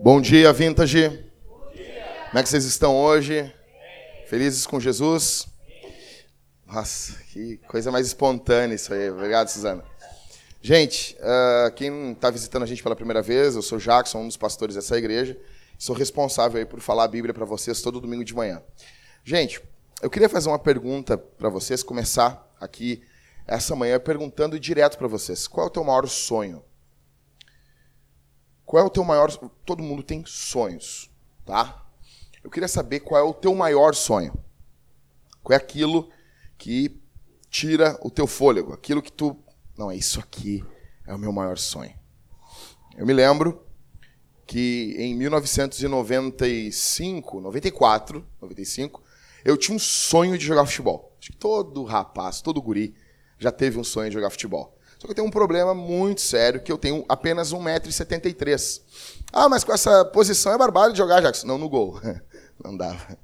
Bom dia, Vintage. Bom dia. Como é que vocês estão hoje? Felizes com Jesus? Nossa, que coisa mais espontânea isso aí. Obrigado, Suzana. Gente, uh, quem está visitando a gente pela primeira vez, eu sou Jackson, um dos pastores dessa igreja. Sou responsável aí por falar a Bíblia para vocês todo domingo de manhã. Gente, eu queria fazer uma pergunta para vocês, começar aqui essa manhã perguntando direto para vocês: qual é o teu maior sonho? Qual é o teu maior. Todo mundo tem sonhos, tá? Eu queria saber qual é o teu maior sonho. Qual é aquilo que tira o teu fôlego, aquilo que tu. Não, é isso aqui, é o meu maior sonho. Eu me lembro que em 1995, 94, 95, eu tinha um sonho de jogar futebol. Acho que todo rapaz, todo guri já teve um sonho de jogar futebol. Só que eu tenho um problema muito sério, que eu tenho apenas 1,73m. Ah, mas com essa posição é barbado de jogar, Jackson. Não, no gol. Não dava.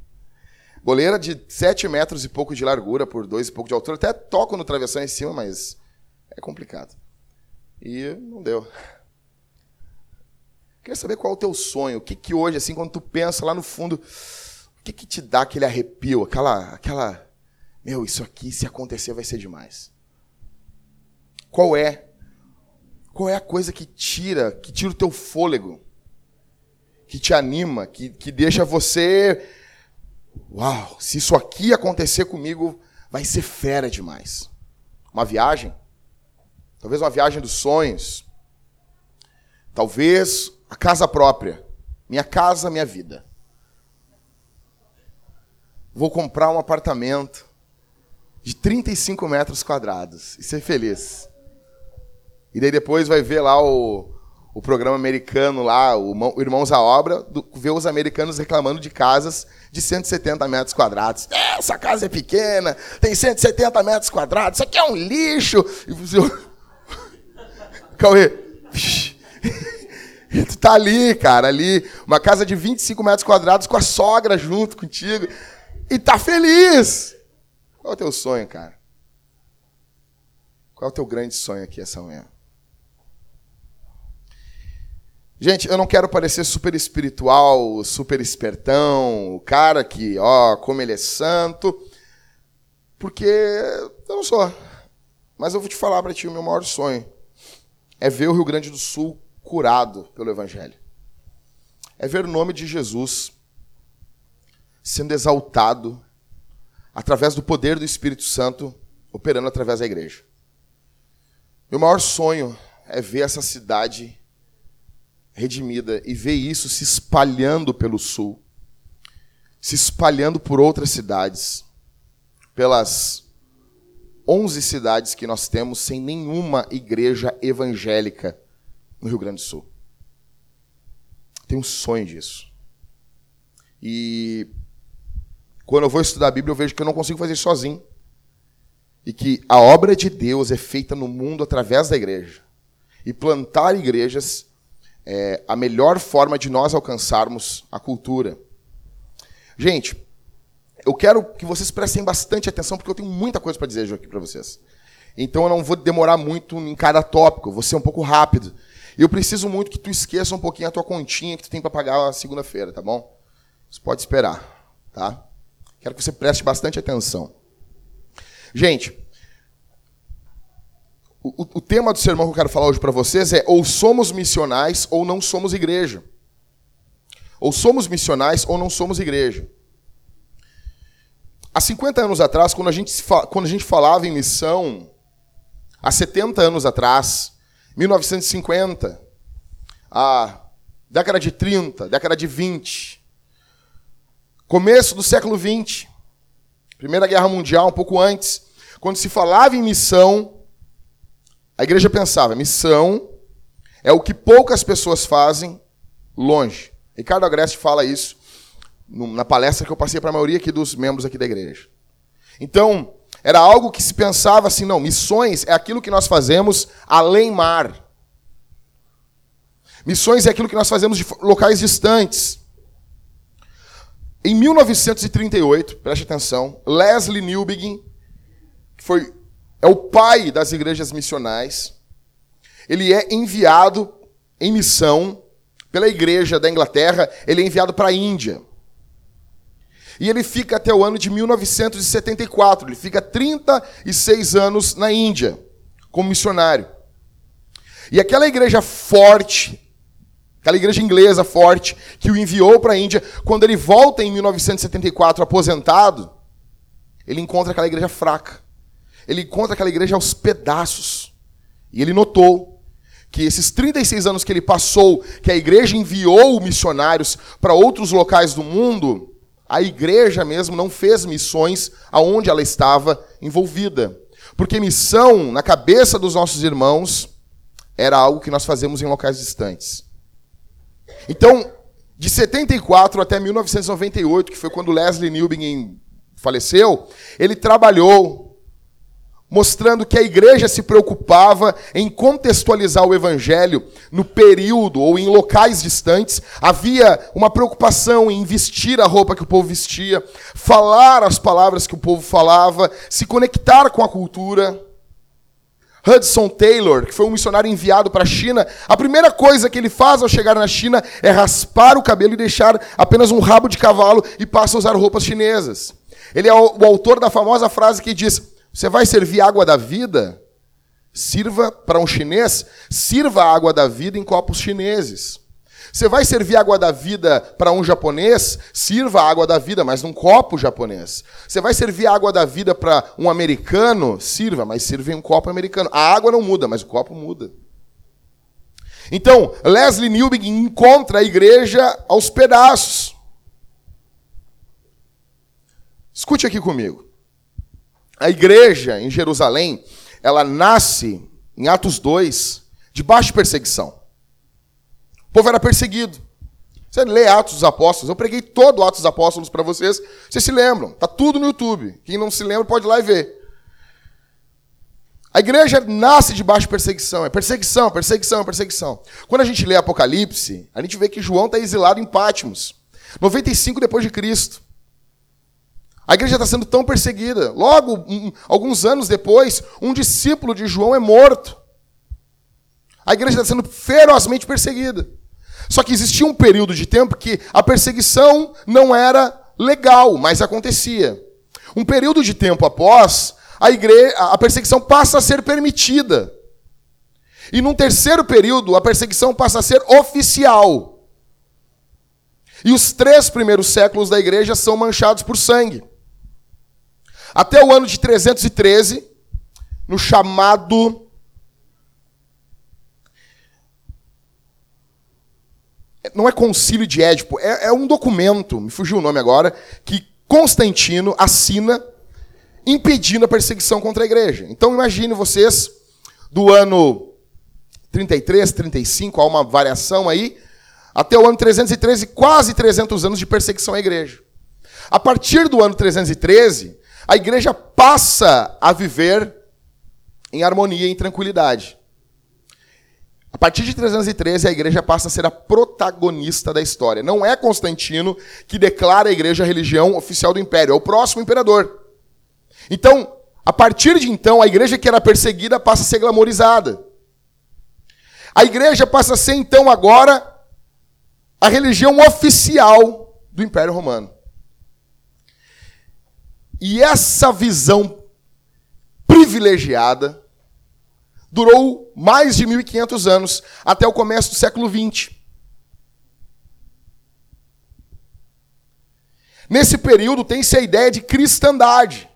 Goleira de 7 metros e pouco de largura por 2 e pouco de altura. Até toco no travessão em cima, mas é complicado. E não deu. Queria saber qual é o teu sonho. O que, que hoje, assim, quando tu pensa lá no fundo, que, que te dá aquele arrepio, aquela, aquela. Meu, isso aqui, se acontecer, vai ser demais. Qual é? Qual é a coisa que tira, que tira o teu fôlego? Que te anima, que, que deixa você. Uau, se isso aqui acontecer comigo, vai ser fera demais. Uma viagem? Talvez uma viagem dos sonhos. Talvez a casa própria. Minha casa, minha vida. Vou comprar um apartamento de 35 metros quadrados e ser feliz. E daí depois vai ver lá o, o programa americano lá, o, Irmãos à Obra, do, ver os americanos reclamando de casas de 170 metros quadrados. Essa casa é pequena, tem 170 metros quadrados, isso aqui é um lixo. E você... Cauê, tu tá ali, cara, ali, uma casa de 25 metros quadrados com a sogra junto contigo, e tá feliz. Qual é o teu sonho, cara? Qual é o teu grande sonho aqui essa manhã? Gente, eu não quero parecer super espiritual, super espertão, o cara que, ó, como ele é santo, porque eu não sou. Mas eu vou te falar para ti o meu maior sonho é ver o Rio Grande do Sul curado pelo evangelho. É ver o nome de Jesus sendo exaltado através do poder do Espírito Santo operando através da igreja. Meu maior sonho é ver essa cidade redimida e ver isso se espalhando pelo sul, se espalhando por outras cidades, pelas 11 cidades que nós temos sem nenhuma igreja evangélica no Rio Grande do Sul. Tenho um sonho disso. E quando eu vou estudar a Bíblia, eu vejo que eu não consigo fazer sozinho. E que a obra de Deus é feita no mundo através da igreja. E plantar igrejas é, a melhor forma de nós alcançarmos a cultura. Gente, eu quero que vocês prestem bastante atenção, porque eu tenho muita coisa para dizer aqui para vocês. Então eu não vou demorar muito em cada tópico, vou ser um pouco rápido. Eu preciso muito que tu esqueça um pouquinho a tua continha que tu tem para pagar a segunda-feira, tá bom? Você pode esperar, tá? Quero que você preste bastante atenção. Gente, o, o, tema do sermão que eu quero falar hoje para vocês é ou somos missionais ou não somos igreja. Ou somos missionais ou não somos igreja. Há 50 anos atrás, quando a gente, quando a gente falava em missão, há 70 anos atrás, 1950, a década de 30, década de 20, começo do século 20, Primeira Guerra Mundial, um pouco antes, quando se falava em missão, a igreja pensava, missão é o que poucas pessoas fazem longe. Ricardo Agreste fala isso na palestra que eu passei para a maioria aqui dos membros aqui da igreja. Então, era algo que se pensava assim, não, missões é aquilo que nós fazemos além mar. Missões é aquilo que nós fazemos de locais distantes. Em 1938, preste atenção, Leslie Newbegin, que foi, é o pai das igrejas missionais, ele é enviado em missão pela igreja da Inglaterra, ele é enviado para a Índia. E ele fica até o ano de 1974, ele fica 36 anos na Índia, como missionário. E aquela igreja forte, aquela igreja inglesa forte, que o enviou para a Índia, quando ele volta em 1974 aposentado, ele encontra aquela igreja fraca. Ele encontra aquela igreja aos pedaços. E ele notou que esses 36 anos que ele passou, que a igreja enviou missionários para outros locais do mundo, a igreja mesmo não fez missões aonde ela estava envolvida. Porque missão, na cabeça dos nossos irmãos, era algo que nós fazemos em locais distantes. Então, de 74 até 1998, que foi quando Leslie Newbegin faleceu, ele trabalhou mostrando que a igreja se preocupava em contextualizar o evangelho no período ou em locais distantes. Havia uma preocupação em vestir a roupa que o povo vestia, falar as palavras que o povo falava, se conectar com a cultura. Hudson Taylor, que foi um missionário enviado para a China, a primeira coisa que ele faz ao chegar na China é raspar o cabelo e deixar apenas um rabo de cavalo e passa a usar roupas chinesas. Ele é o autor da famosa frase que diz: você vai servir água da vida? Sirva para um chinês, sirva a água da vida em copos chineses. Você vai servir água da vida para um japonês? Sirva a água da vida, mas num copo japonês. Você vai servir água da vida para um americano? Sirva, mas sirva em um copo americano. A água não muda, mas o copo muda. Então, Leslie Newbig encontra a igreja aos pedaços. Escute aqui comigo. A igreja em Jerusalém, ela nasce em Atos 2, debaixo de perseguição. Povo era perseguido. Você lê Atos dos Apóstolos, eu preguei todo Atos dos Apóstolos para vocês, vocês se lembram, tá tudo no YouTube. Quem não se lembra pode ir lá e ver. A igreja nasce debaixo de perseguição, é perseguição, perseguição, perseguição. Quando a gente lê Apocalipse, a gente vê que João está exilado em Pátimos, 95 depois de Cristo. A igreja está sendo tão perseguida. Logo, um, alguns anos depois, um discípulo de João é morto. A igreja está sendo ferozmente perseguida. Só que existia um período de tempo que a perseguição não era legal, mas acontecia. Um período de tempo após, a, igreja, a perseguição passa a ser permitida. E num terceiro período, a perseguição passa a ser oficial. E os três primeiros séculos da igreja são manchados por sangue. Até o ano de 313, no chamado não é concílio de Édipo, é, é, um documento, me fugiu o nome agora, que Constantino assina impedindo a perseguição contra a igreja. Então imagine vocês, do ano 33, 35, há uma variação aí, até o ano 313, quase 300 anos de perseguição à igreja. A partir do ano 313, a igreja passa a viver em harmonia e em tranquilidade. A partir de 313, a igreja passa a ser a protagonista da história. Não é Constantino que declara a igreja a religião oficial do império, é o próximo imperador. Então, a partir de então, a igreja que era perseguida passa a ser glamorizada. A igreja passa a ser, então, agora, a religião oficial do Império Romano. E essa visão privilegiada durou mais de 1500 anos, até o começo do século 20. Nesse período tem-se a ideia de cristandade.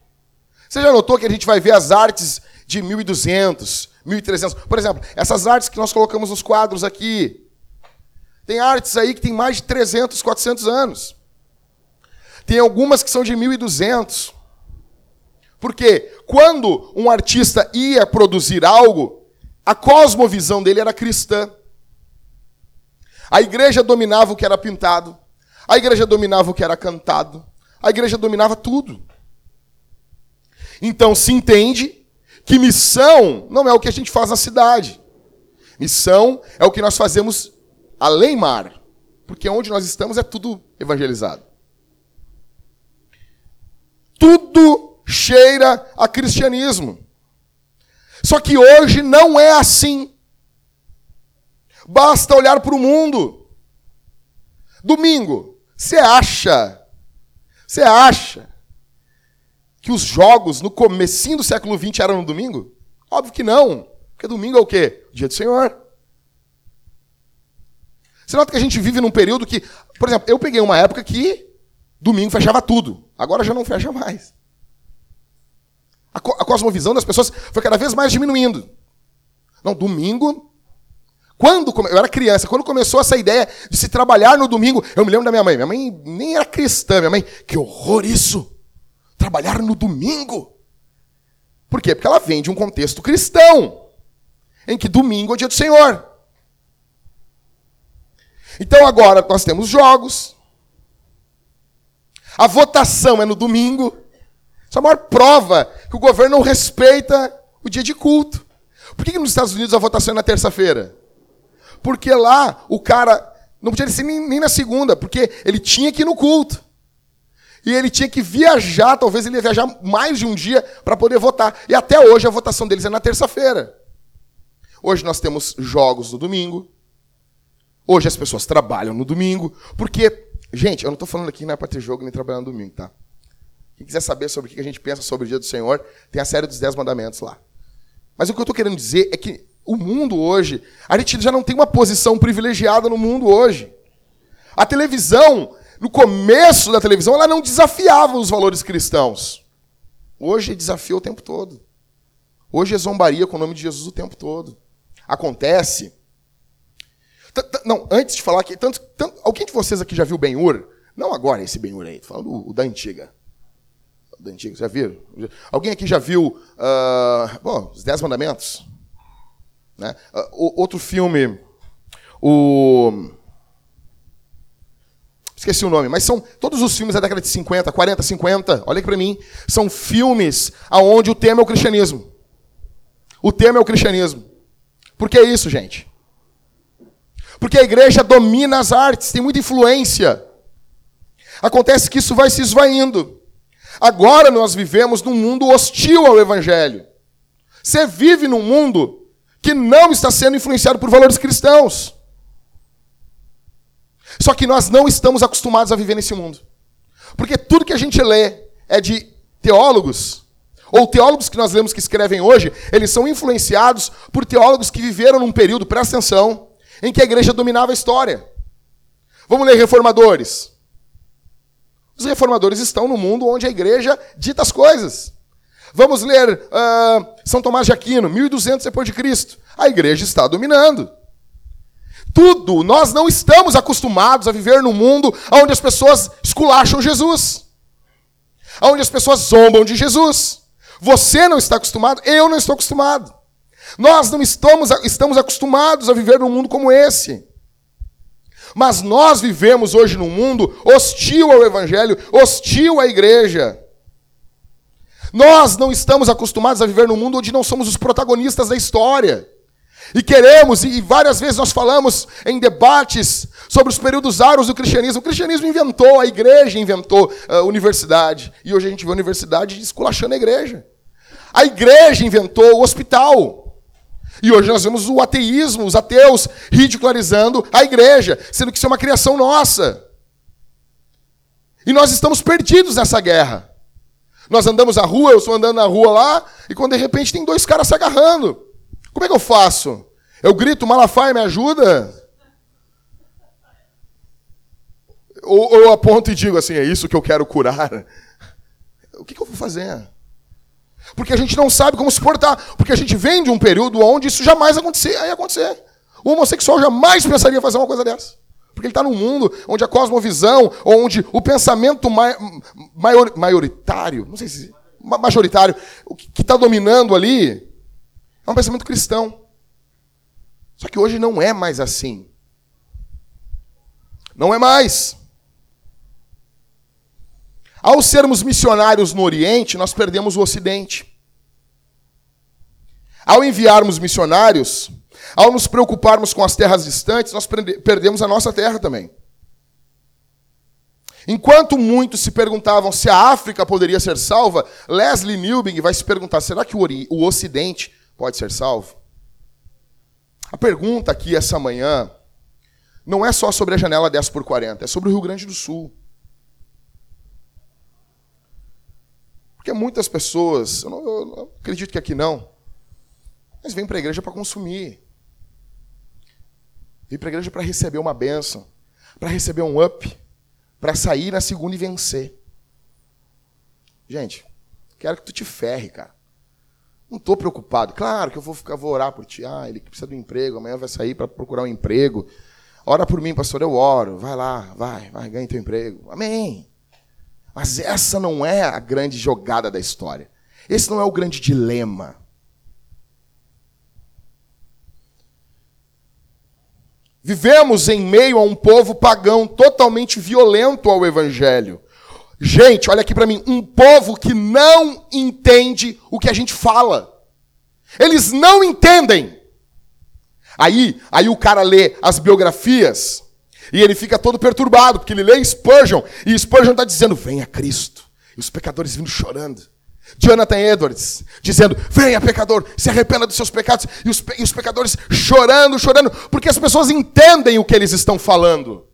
Você já notou que a gente vai ver as artes de 1200, 1300? Por exemplo, essas artes que nós colocamos nos quadros aqui. Tem artes aí que tem mais de 300, 400 anos. Tem algumas que são de 1200. Porque quando um artista ia produzir algo, a cosmovisão dele era cristã. A igreja dominava o que era pintado, a igreja dominava o que era cantado, a igreja dominava tudo. Então se entende que missão não é o que a gente faz na cidade. Missão é o que nós fazemos além mar. Porque onde nós estamos é tudo evangelizado. Tudo cheira a cristianismo. Só que hoje não é assim. Basta olhar para o mundo. Domingo, você acha, você acha que os jogos no comecinho do século XX eram no domingo? Óbvio que não. Porque domingo é o quê? O dia do Senhor. Você nota que a gente vive num período que, por exemplo, eu peguei uma época que domingo fechava tudo. Agora já não fecha mais. A, co a cosmovisão das pessoas foi cada vez mais diminuindo. Não, domingo. Quando eu era criança, quando começou essa ideia de se trabalhar no domingo, eu me lembro da minha mãe. Minha mãe nem era cristã, minha mãe, que horror isso! Trabalhar no domingo. Por quê? Porque ela vem de um contexto cristão, em que domingo é o dia do Senhor. Então agora nós temos jogos. A votação é no domingo. Essa é a maior prova que o governo não respeita o dia de culto. Por que, que nos Estados Unidos a votação é na terça-feira? Porque lá o cara não podia ser nem, nem na segunda, porque ele tinha que ir no culto. E ele tinha que viajar, talvez ele ia viajar mais de um dia para poder votar. E até hoje a votação deles é na terça-feira. Hoje nós temos jogos no domingo. Hoje as pessoas trabalham no domingo. Porque, gente, eu não estou falando aqui não é para ter jogo nem trabalhar no domingo, tá? Quem quiser saber sobre o que a gente pensa sobre o dia do Senhor, tem a série dos Dez Mandamentos lá. Mas o que eu estou querendo dizer é que o mundo hoje, a gente já não tem uma posição privilegiada no mundo hoje. A televisão, no começo da televisão, ela não desafiava os valores cristãos. Hoje desafia o tempo todo. Hoje é zombaria com o nome de Jesus o tempo todo. Acontece. Não, antes de falar que. Tanto, tanto, alguém de vocês aqui já viu Ben-Hur? Não agora esse Ben-Hur aí, falando o, o da antiga. Da antiga, já viram? Alguém aqui já viu uh, bom, Os Dez Mandamentos? Né? Uh, outro filme, o. Esqueci o nome, mas são todos os filmes da década de 50, 40, 50, olha aqui para mim, são filmes aonde o tema é o cristianismo. O tema é o cristianismo. Por que isso, gente? Porque a igreja domina as artes, tem muita influência. Acontece que isso vai se esvaindo. Agora nós vivemos num mundo hostil ao evangelho. Você vive num mundo que não está sendo influenciado por valores cristãos. Só que nós não estamos acostumados a viver nesse mundo. Porque tudo que a gente lê é de teólogos ou teólogos que nós lemos que escrevem hoje, eles são influenciados por teólogos que viveram num período, presta atenção, em que a igreja dominava a história. Vamos ler reformadores. Os reformadores estão no mundo onde a igreja dita as coisas. Vamos ler uh, São Tomás de Aquino, 1200 depois de Cristo. A igreja está dominando. Tudo, nós não estamos acostumados a viver num mundo onde as pessoas esculacham Jesus. Onde as pessoas zombam de Jesus. Você não está acostumado, eu não estou acostumado. Nós não estamos, estamos acostumados a viver num mundo como esse. Mas nós vivemos hoje num mundo hostil ao Evangelho, hostil à igreja. Nós não estamos acostumados a viver num mundo onde não somos os protagonistas da história. E queremos, e várias vezes nós falamos em debates sobre os períodos áureos do cristianismo. O cristianismo inventou, a igreja inventou a universidade. E hoje a gente vê a universidade esculachando a igreja. A igreja inventou o hospital. E hoje nós vemos o ateísmo, os ateus ridicularizando a igreja, sendo que isso é uma criação nossa. E nós estamos perdidos nessa guerra. Nós andamos na rua, eu estou andando na rua lá, e quando de repente tem dois caras se agarrando. Como é que eu faço? Eu grito, Malafaia, me ajuda? Ou, eu aponto e digo assim, é isso que eu quero curar? O que eu vou fazer? Porque a gente não sabe como se portar. Porque a gente vem de um período onde isso jamais acontecer, ia acontecer. O homossexual jamais pensaria fazer uma coisa dessa. Porque ele está num mundo onde a cosmovisão, onde o pensamento maior, maioritário, não sei se majoritário, o que está dominando ali, é um pensamento cristão. Só que hoje não é mais assim. Não é mais. Ao sermos missionários no Oriente, nós perdemos o Ocidente. Ao enviarmos missionários, ao nos preocuparmos com as terras distantes, nós perdemos a nossa terra também. Enquanto muitos se perguntavam se a África poderia ser salva, Leslie Newbing vai se perguntar: será que o Ocidente pode ser salvo? A pergunta aqui essa manhã não é só sobre a janela 10 por 40, é sobre o Rio Grande do Sul. Porque muitas pessoas, eu, não, eu acredito que aqui não, mas vêm para a igreja para consumir. Vem para a igreja para receber uma bênção, para receber um up para sair na segunda e vencer. Gente, quero que tu te ferre, cara. Não estou preocupado. Claro que eu vou ficar, vou orar por ti. Ah, ele precisa de um emprego, amanhã vai sair para procurar um emprego. Ora por mim, pastor, eu oro. Vai lá, vai, vai, ganha teu emprego. Amém. Mas essa não é a grande jogada da história. Esse não é o grande dilema. Vivemos em meio a um povo pagão totalmente violento ao evangelho. Gente, olha aqui para mim, um povo que não entende o que a gente fala. Eles não entendem. Aí, aí o cara lê as biografias e ele fica todo perturbado, porque ele lê Spurgeon e Spurgeon está dizendo: "Venha Cristo". E os pecadores vindo chorando. Jonathan Edwards, dizendo: Venha, pecador, se arrependa dos seus pecados. E os, e os pecadores chorando, chorando, porque as pessoas entendem o que eles estão falando.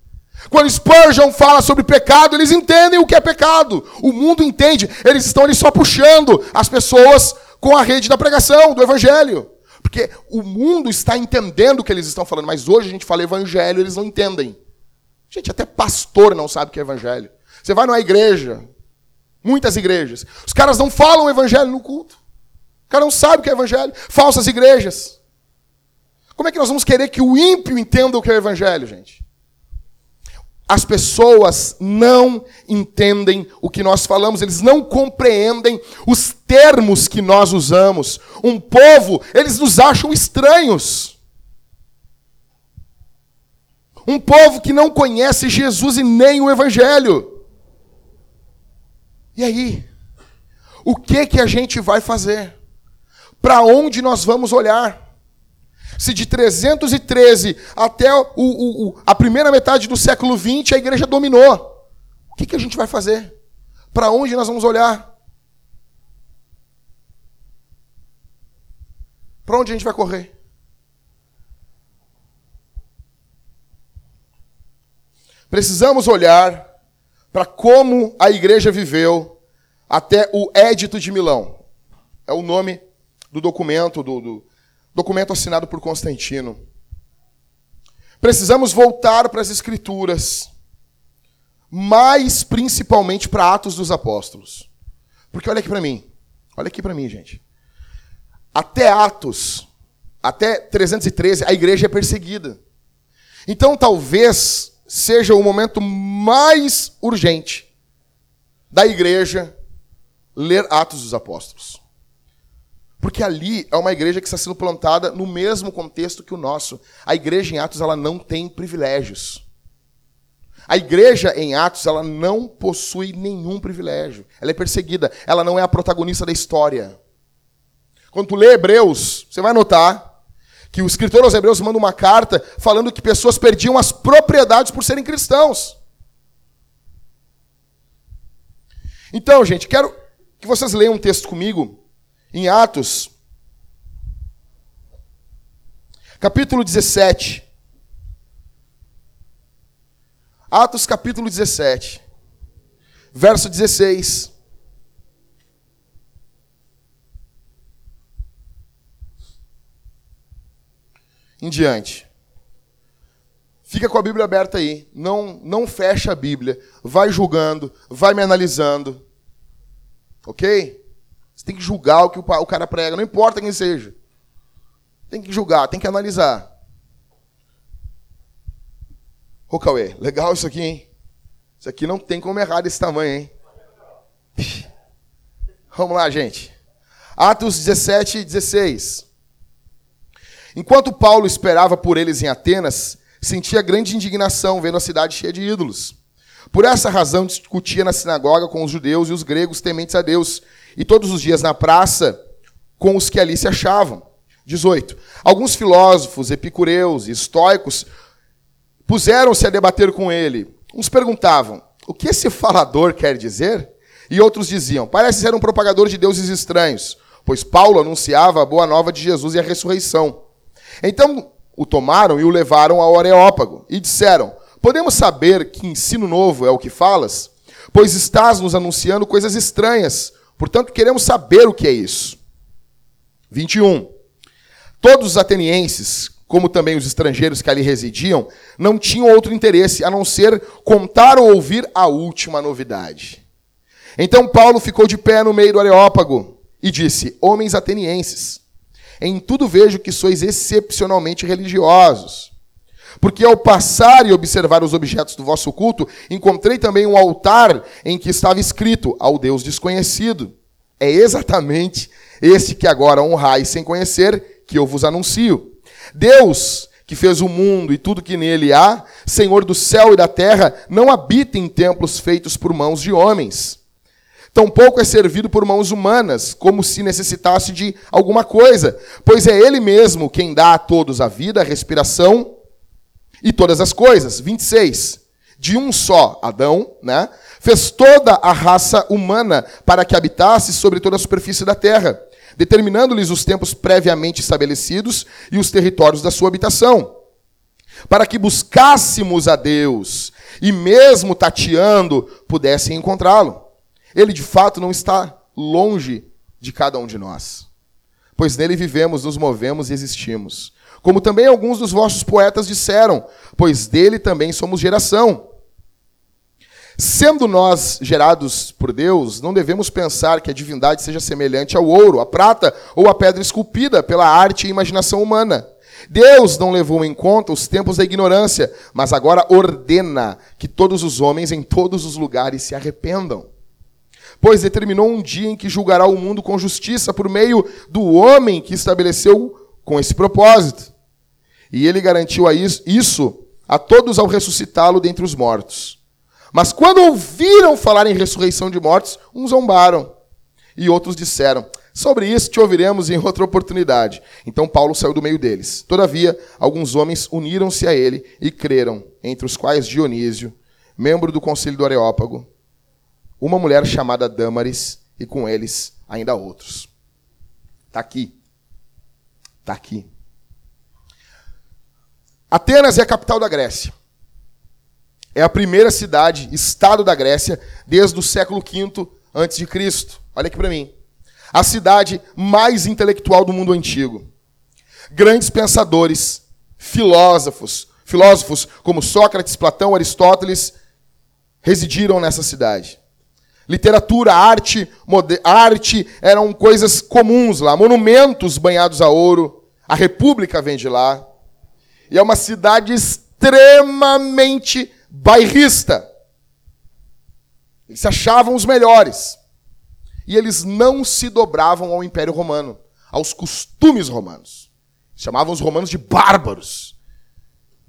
Quando Spurgeon fala sobre pecado, eles entendem o que é pecado. O mundo entende, eles estão ali só puxando as pessoas com a rede da pregação, do evangelho. Porque o mundo está entendendo o que eles estão falando, mas hoje a gente fala evangelho, eles não entendem. Gente, até pastor não sabe o que é evangelho. Você vai numa igreja, Muitas igrejas. Os caras não falam o evangelho no culto. O cara não sabe o que é evangelho. Falsas igrejas. Como é que nós vamos querer que o ímpio entenda o que é o evangelho, gente? As pessoas não entendem o que nós falamos, eles não compreendem os termos que nós usamos. Um povo, eles nos acham estranhos. Um povo que não conhece Jesus e nem o Evangelho. E aí? O que que a gente vai fazer? Para onde nós vamos olhar? Se de 313 até o, o, o, a primeira metade do século XX a igreja dominou, o que, que a gente vai fazer? Para onde nós vamos olhar? Para onde a gente vai correr? Precisamos olhar para como a igreja viveu até o Édito de Milão. É o nome do documento, do, do documento assinado por Constantino. Precisamos voltar para as Escrituras, mais principalmente para Atos dos Apóstolos. Porque olha aqui para mim, olha aqui para mim, gente. Até Atos, até 313, a igreja é perseguida. Então talvez seja o momento mais urgente da igreja ler Atos dos Apóstolos. Porque ali é uma igreja que está sendo plantada no mesmo contexto que o nosso. A igreja em Atos ela não tem privilégios. A igreja em Atos ela não possui nenhum privilégio. Ela é perseguida. Ela não é a protagonista da história. Quando tu lê Hebreus, você vai notar que o escritor aos Hebreus manda uma carta falando que pessoas perdiam as propriedades por serem cristãos. Então, gente, quero que vocês leiam um texto comigo em Atos, capítulo 17. Atos, capítulo 17, verso 16. Em diante. Fica com a Bíblia aberta aí. Não, não fecha a Bíblia. Vai julgando, vai me analisando. Ok? Você tem que julgar o que o cara prega, não importa quem seja. Tem que julgar, tem que analisar. Ô Cauê, legal isso aqui, hein? Isso aqui não tem como errar desse tamanho, hein? Vamos lá, gente. Atos 17, 16. Enquanto Paulo esperava por eles em Atenas, sentia grande indignação vendo a cidade cheia de ídolos. Por essa razão, discutia na sinagoga com os judeus e os gregos tementes a Deus, e todos os dias na praça com os que ali se achavam. 18. Alguns filósofos, epicureus e estoicos puseram-se a debater com ele. Uns perguntavam: O que esse falador quer dizer? E outros diziam: Parece ser um propagador de deuses estranhos, pois Paulo anunciava a boa nova de Jesus e a ressurreição. Então o tomaram e o levaram ao Areópago e disseram: Podemos saber que ensino novo é o que falas? Pois estás nos anunciando coisas estranhas, portanto queremos saber o que é isso. 21. Todos os atenienses, como também os estrangeiros que ali residiam, não tinham outro interesse a não ser contar ou ouvir a última novidade. Então Paulo ficou de pé no meio do Areópago e disse: Homens atenienses, em tudo vejo que sois excepcionalmente religiosos. Porque ao passar e observar os objetos do vosso culto, encontrei também um altar em que estava escrito ao Deus desconhecido. É exatamente este que agora honrais sem conhecer, que eu vos anuncio. Deus, que fez o mundo e tudo que nele há, Senhor do céu e da terra, não habita em templos feitos por mãos de homens Tampouco é servido por mãos humanas, como se necessitasse de alguma coisa, pois é Ele mesmo quem dá a todos a vida, a respiração e todas as coisas. 26. De um só, Adão, né, fez toda a raça humana para que habitasse sobre toda a superfície da terra, determinando-lhes os tempos previamente estabelecidos e os territórios da sua habitação, para que buscássemos a Deus e, mesmo tateando, pudessem encontrá-lo. Ele de fato não está longe de cada um de nós, pois nele vivemos, nos movemos e existimos. Como também alguns dos vossos poetas disseram, pois dele também somos geração. Sendo nós gerados por Deus, não devemos pensar que a divindade seja semelhante ao ouro, à prata ou à pedra esculpida pela arte e imaginação humana. Deus não levou em conta os tempos da ignorância, mas agora ordena que todos os homens em todos os lugares se arrependam pois determinou um dia em que julgará o mundo com justiça por meio do homem que estabeleceu com esse propósito. E ele garantiu a isso a todos ao ressuscitá-lo dentre os mortos. Mas quando ouviram falar em ressurreição de mortos, uns zombaram. E outros disseram: Sobre isso te ouviremos em outra oportunidade. Então Paulo saiu do meio deles. Todavia, alguns homens uniram-se a ele e creram, entre os quais Dionísio, membro do conselho do Areópago, uma mulher chamada Dâmaris e com eles ainda outros. Está aqui. Está aqui. Atenas é a capital da Grécia. É a primeira cidade, estado da Grécia, desde o século V a.C. Olha aqui para mim. A cidade mais intelectual do mundo antigo. Grandes pensadores, filósofos, filósofos como Sócrates, Platão, Aristóteles, residiram nessa cidade. Literatura, arte, arte eram coisas comuns lá, monumentos banhados a ouro. A República vem de lá. E é uma cidade extremamente bairrista. Eles se achavam os melhores. E eles não se dobravam ao Império Romano, aos costumes romanos. Chamavam os romanos de bárbaros,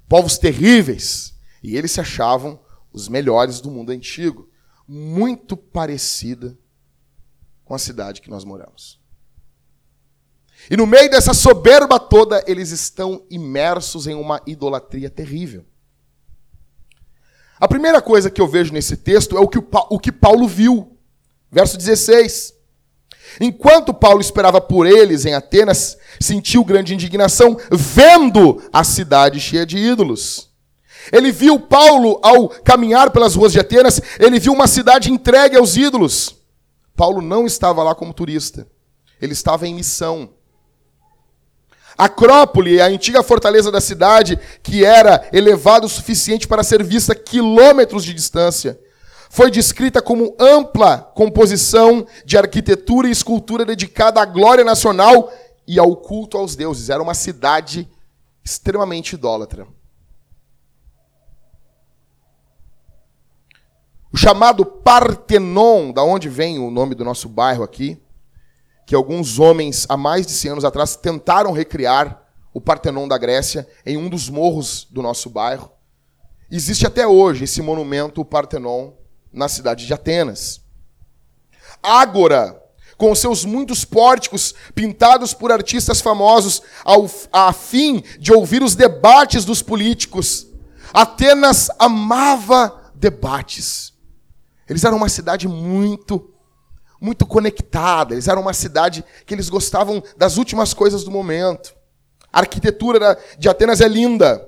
povos terríveis. E eles se achavam os melhores do mundo antigo muito parecida com a cidade que nós moramos. E no meio dessa soberba toda, eles estão imersos em uma idolatria terrível. A primeira coisa que eu vejo nesse texto é o que, o que Paulo viu. Verso 16. Enquanto Paulo esperava por eles em Atenas, sentiu grande indignação, vendo a cidade cheia de ídolos. Ele viu Paulo ao caminhar pelas ruas de Atenas, ele viu uma cidade entregue aos ídolos. Paulo não estava lá como turista, ele estava em missão. Acrópole, a antiga fortaleza da cidade, que era elevada o suficiente para ser vista quilômetros de distância, foi descrita como ampla composição de arquitetura e escultura dedicada à glória nacional e ao culto aos deuses. Era uma cidade extremamente idólatra. O chamado Partenon, da onde vem o nome do nosso bairro aqui, que alguns homens há mais de 100 anos atrás tentaram recriar o Partenon da Grécia em um dos morros do nosso bairro. Existe até hoje esse monumento, o Partenon, na cidade de Atenas. Ágora, com seus muitos pórticos pintados por artistas famosos, ao, a fim de ouvir os debates dos políticos. Atenas amava debates. Eles eram uma cidade muito, muito conectada. Eles eram uma cidade que eles gostavam das últimas coisas do momento. A arquitetura de Atenas é linda.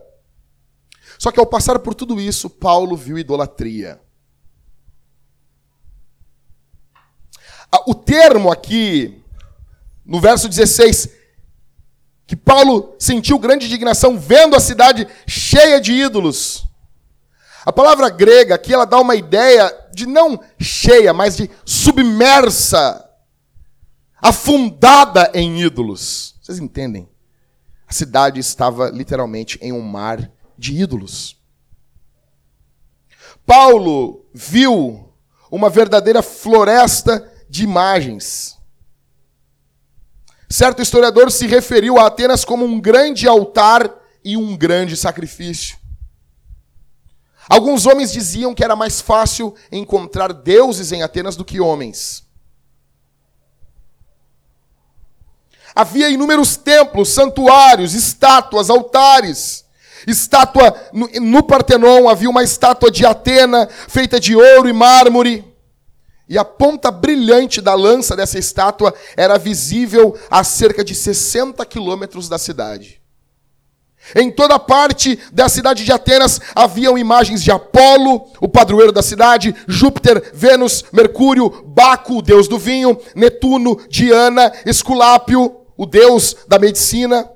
Só que ao passar por tudo isso, Paulo viu idolatria. O termo aqui, no verso 16, que Paulo sentiu grande indignação vendo a cidade cheia de ídolos. A palavra grega aqui ela dá uma ideia de não cheia, mas de submersa, afundada em ídolos. Vocês entendem? A cidade estava literalmente em um mar de ídolos. Paulo viu uma verdadeira floresta de imagens. Certo historiador se referiu a Atenas como um grande altar e um grande sacrifício. Alguns homens diziam que era mais fácil encontrar deuses em Atenas do que homens. Havia inúmeros templos, santuários, estátuas, altares. Estátua no, no Partenon havia uma estátua de Atena feita de ouro e mármore. E a ponta brilhante da lança dessa estátua era visível a cerca de 60 quilômetros da cidade. Em toda parte da cidade de Atenas haviam imagens de Apolo, o padroeiro da cidade, Júpiter, Vênus, Mercúrio, Baco, o deus do vinho, Netuno, Diana, Esculápio, o deus da medicina.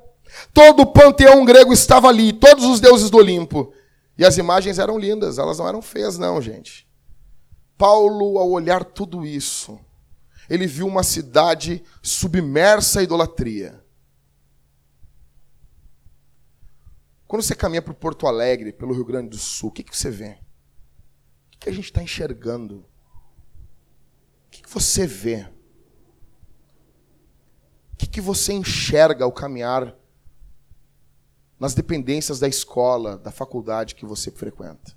Todo o panteão grego estava ali, todos os deuses do Olimpo. E as imagens eram lindas, elas não eram feias, não, gente. Paulo, ao olhar tudo isso, ele viu uma cidade submersa à idolatria. Quando você caminha para Porto Alegre, pelo Rio Grande do Sul, o que, que você vê? O que, que a gente está enxergando? O que, que você vê? O que, que você enxerga ao caminhar nas dependências da escola, da faculdade que você frequenta?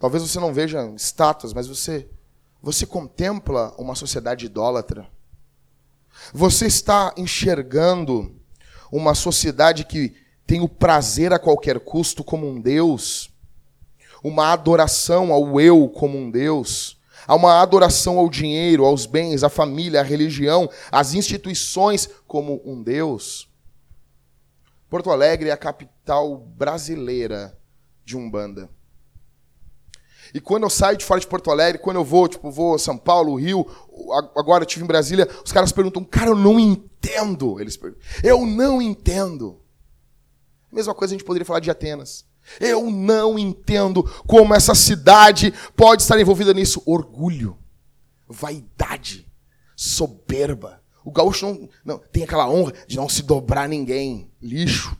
Talvez você não veja estátuas, mas você você contempla uma sociedade idólatra. Você está enxergando uma sociedade que tem o prazer a qualquer custo como um Deus, uma adoração ao eu como um Deus, há uma adoração ao dinheiro, aos bens, à família, à religião, às instituições como um Deus. Porto Alegre é a capital brasileira de Umbanda. E quando eu saio de fora de Porto Alegre, quando eu vou, tipo, vou a São Paulo, Rio, agora eu estive em Brasília, os caras perguntam, cara, eu não entendo. Eles perguntam, eu não entendo. Mesma coisa a gente poderia falar de Atenas. Eu não entendo como essa cidade pode estar envolvida nisso. Orgulho, vaidade, soberba. O gaúcho não, não tem aquela honra de não se dobrar ninguém. Lixo.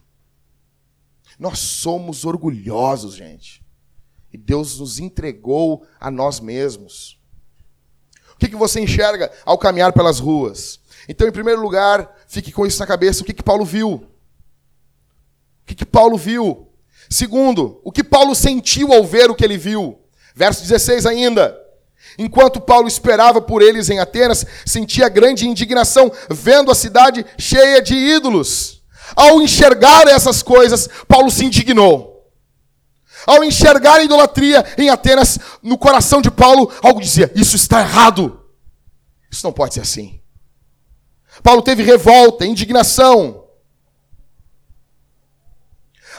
Nós somos orgulhosos, gente. E Deus nos entregou a nós mesmos. O que, que você enxerga ao caminhar pelas ruas? Então, em primeiro lugar, fique com isso na cabeça. O que, que Paulo viu? O que, que Paulo viu? Segundo, o que Paulo sentiu ao ver o que ele viu? Verso 16 ainda. Enquanto Paulo esperava por eles em Atenas, sentia grande indignação, vendo a cidade cheia de ídolos. Ao enxergar essas coisas, Paulo se indignou. Ao enxergar a idolatria em Atenas, no coração de Paulo, algo dizia: Isso está errado. Isso não pode ser assim. Paulo teve revolta, indignação.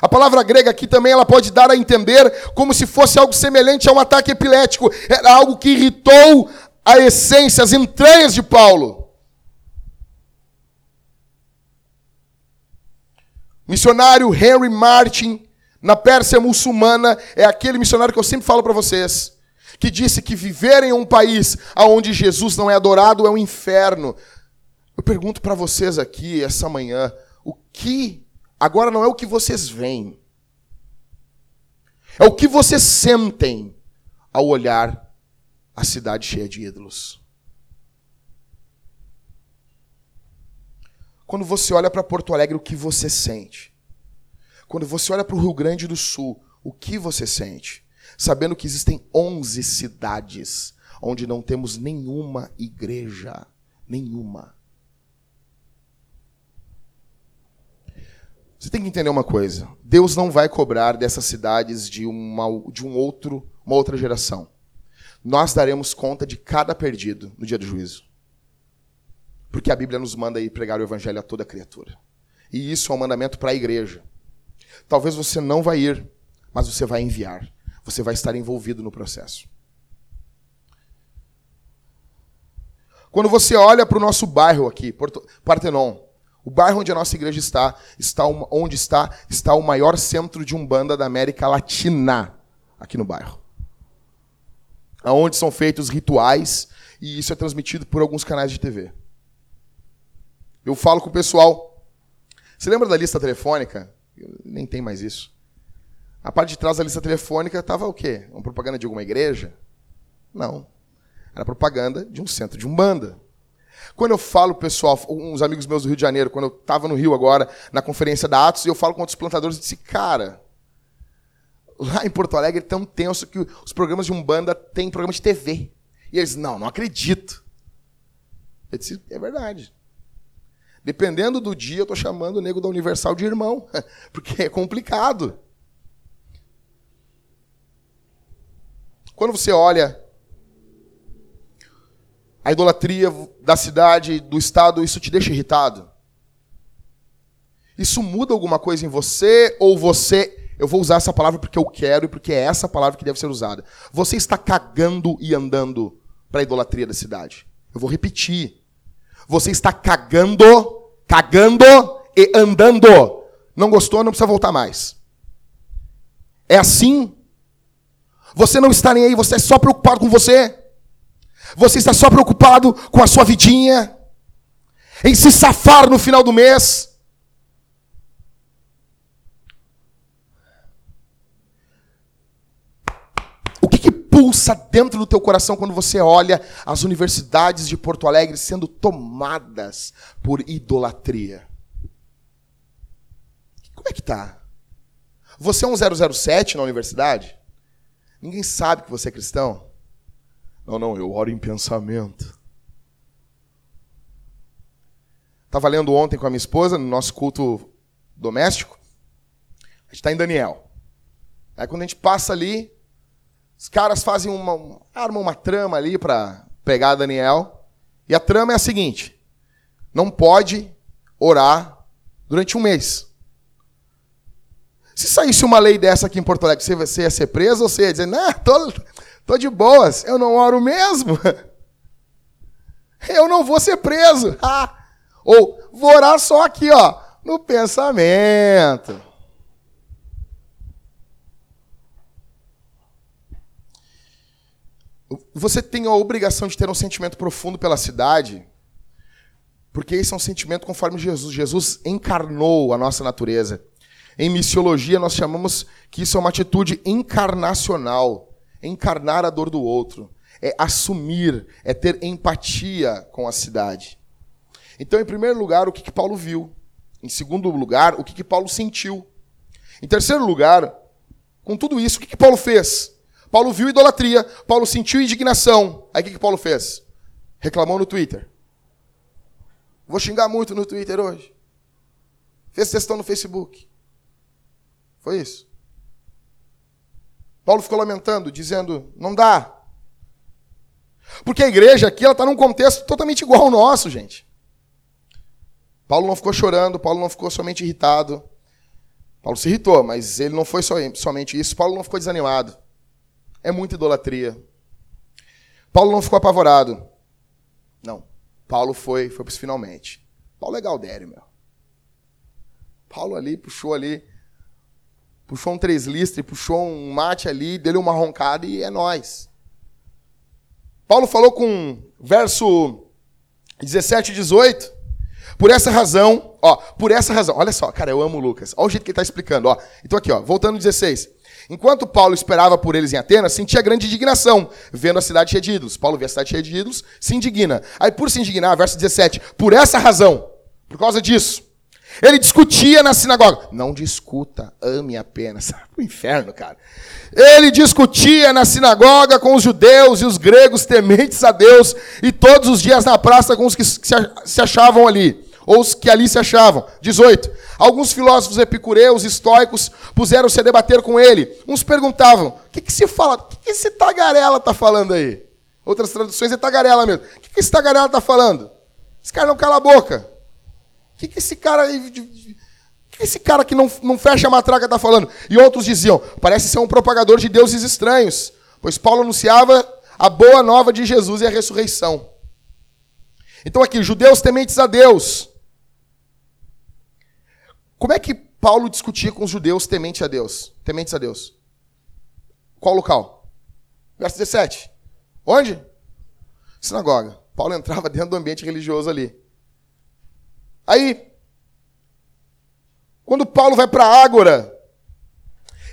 A palavra grega aqui também ela pode dar a entender como se fosse algo semelhante a um ataque epilético. Era algo que irritou a essência, as entranhas de Paulo. Missionário Henry Martin na Pérsia muçulmana é aquele missionário que eu sempre falo para vocês, que disse que viver em um país onde Jesus não é adorado é um inferno. Eu pergunto para vocês aqui essa manhã, o que agora não é o que vocês veem, é o que vocês sentem ao olhar a cidade cheia de ídolos. Quando você olha para Porto Alegre, o que você sente? Quando você olha para o Rio Grande do Sul, o que você sente? Sabendo que existem 11 cidades onde não temos nenhuma igreja. Nenhuma. Você tem que entender uma coisa: Deus não vai cobrar dessas cidades de, uma, de um outro uma outra geração. Nós daremos conta de cada perdido no dia do juízo. Porque a Bíblia nos manda ir pregar o evangelho a toda criatura. E isso é um mandamento para a igreja. Talvez você não vai ir, mas você vai enviar. Você vai estar envolvido no processo. Quando você olha para o nosso bairro aqui, Porto, Partenon, o bairro onde a nossa igreja está, está onde está, está o maior centro de umbanda da América Latina, aqui no bairro. Aonde são feitos rituais e isso é transmitido por alguns canais de TV. Eu falo com o pessoal. Você lembra da lista telefônica? Nem tem mais isso. A parte de trás da lista telefônica estava o quê? Uma propaganda de alguma igreja? Não. Era propaganda de um centro de umbanda. Quando eu falo, pessoal, uns amigos meus do Rio de Janeiro, quando eu estava no Rio agora, na conferência da Atos, e eu falo com outros plantadores, eu disse, cara, lá em Porto Alegre é tão tenso que os programas de Umbanda têm programa de TV. E eles, não, não acredito. Eu disse, é verdade. Dependendo do dia, eu estou chamando o nego da Universal de irmão, porque é complicado. Quando você olha a idolatria da cidade, do estado, isso te deixa irritado? Isso muda alguma coisa em você ou você eu vou usar essa palavra porque eu quero e porque é essa palavra que deve ser usada. Você está cagando e andando para a idolatria da cidade. Eu vou repetir. Você está cagando, cagando e andando. Não gostou, não precisa voltar mais. É assim? Você não está nem aí, você é só preocupado com você. Você está só preocupado com a sua vidinha, em se safar no final do mês. O que, que pulsa dentro do teu coração quando você olha as universidades de Porto Alegre sendo tomadas por idolatria? Como é que tá? Você é um 007 na universidade? Ninguém sabe que você é cristão? Não, não, eu oro em pensamento. Estava lendo ontem com a minha esposa, no nosso culto doméstico. A gente está em Daniel. Aí quando a gente passa ali, os caras fazem uma. armam uma trama ali para pegar Daniel. E a trama é a seguinte: não pode orar durante um mês. Se saísse uma lei dessa aqui em Porto Alegre, você ia ser preso ou você ia dizer, não, tô, Tô de boas, eu não oro mesmo. Eu não vou ser preso. Ou vou orar só aqui, ó, no pensamento. Você tem a obrigação de ter um sentimento profundo pela cidade, porque esse é um sentimento conforme Jesus. Jesus encarnou a nossa natureza. Em missiologia, nós chamamos que isso é uma atitude encarnacional encarnar a dor do outro, é assumir, é ter empatia com a cidade. Então, em primeiro lugar, o que, que Paulo viu? Em segundo lugar, o que, que Paulo sentiu? Em terceiro lugar, com tudo isso, o que, que Paulo fez? Paulo viu idolatria, Paulo sentiu indignação. Aí o que, que Paulo fez? Reclamou no Twitter. Vou xingar muito no Twitter hoje. Fez textão no Facebook. Foi isso. Paulo ficou lamentando, dizendo: não dá. Porque a igreja aqui está num contexto totalmente igual ao nosso, gente. Paulo não ficou chorando, Paulo não ficou somente irritado. Paulo se irritou, mas ele não foi somente isso. Paulo não ficou desanimado. É muita idolatria. Paulo não ficou apavorado. Não. Paulo foi, foi para finalmente. Paulo é Galdério, meu. Paulo ali puxou ali puxou um três listre, puxou um mate ali, deu uma roncada e é nós. Paulo falou com verso 17 e 18. Por essa razão, ó, por essa razão, olha só, cara, eu amo o Lucas. Olha o jeito que ele está explicando, ó. Então aqui, ó, voltando 16. Enquanto Paulo esperava por eles em Atenas, sentia grande indignação, vendo a cidade cheia de ídolos. Paulo vê a cidade cheia de ídolos, se indigna. Aí, por se indignar, verso 17, por essa razão, por causa disso, ele discutia na sinagoga. Não discuta, ame apenas. O inferno, cara. Ele discutia na sinagoga com os judeus e os gregos tementes a Deus, e todos os dias na praça com os que se achavam ali. Ou os que ali se achavam. 18. Alguns filósofos epicureus, estoicos, puseram-se a debater com ele. Uns perguntavam: o que, que se fala? O que, que esse tagarela está falando aí? Outras traduções é tagarela mesmo. O que, que esse tagarela está falando? Esse cara não cala a boca. O que, que esse cara que esse cara que não, não fecha a matraca está falando? E outros diziam: parece ser um propagador de deuses estranhos, pois Paulo anunciava a boa nova de Jesus e a ressurreição. Então, aqui, judeus tementes a Deus. Como é que Paulo discutia com os judeus tementes a Deus? Tementes a Deus. Qual local? Verso 17. Onde? Sinagoga. Paulo entrava dentro do ambiente religioso ali. Aí, quando Paulo vai para a Ágora,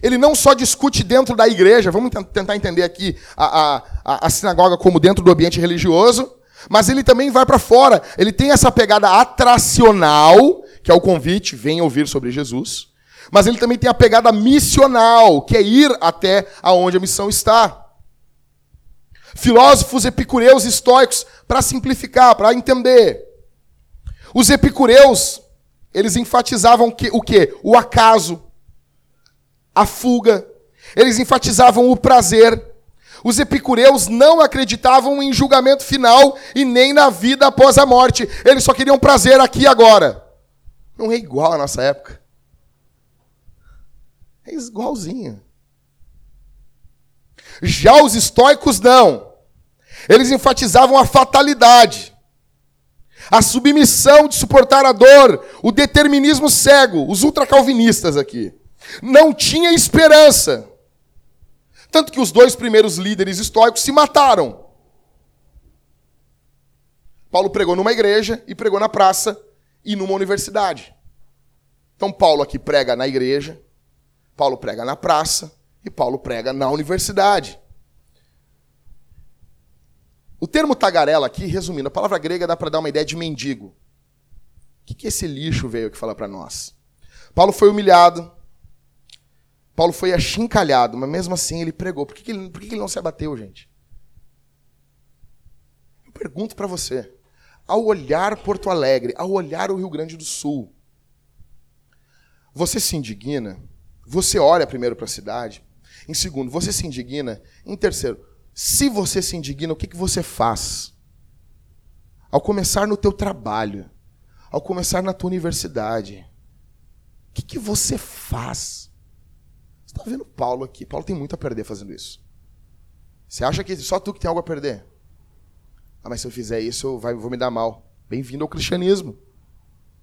ele não só discute dentro da igreja, vamos tentar entender aqui a, a, a sinagoga como dentro do ambiente religioso, mas ele também vai para fora. Ele tem essa pegada atracional, que é o convite, vem ouvir sobre Jesus. Mas ele também tem a pegada missional, que é ir até aonde a missão está. Filósofos epicureus estoicos, para simplificar, para entender. Os epicureus, eles enfatizavam que, o quê? O acaso, a fuga. Eles enfatizavam o prazer. Os epicureus não acreditavam em julgamento final e nem na vida após a morte. Eles só queriam prazer aqui e agora. Não é igual à nossa época. É igualzinho. Já os estoicos não. Eles enfatizavam a fatalidade, a submissão de suportar a dor, o determinismo cego, os ultracalvinistas aqui. Não tinha esperança. Tanto que os dois primeiros líderes estoicos se mataram. Paulo pregou numa igreja e pregou na praça e numa universidade. Então Paulo aqui prega na igreja, Paulo prega na praça e Paulo prega na universidade. O termo tagarela aqui, resumindo, a palavra grega dá para dar uma ideia de mendigo. O que, que esse lixo veio aqui falar para nós? Paulo foi humilhado, Paulo foi achincalhado, mas mesmo assim ele pregou. Por que, que, ele, por que, que ele não se abateu, gente? Eu pergunto para você. Ao olhar Porto Alegre, ao olhar o Rio Grande do Sul, você se indigna? Você olha primeiro para a cidade? Em segundo, você se indigna? Em terceiro, se você se indigna, o que, que você faz? Ao começar no teu trabalho, ao começar na tua universidade, o que, que você faz? Você está vendo Paulo aqui. Paulo tem muito a perder fazendo isso. Você acha que só tu que tem algo a perder? Ah, mas se eu fizer isso, eu vou me dar mal. Bem-vindo ao cristianismo.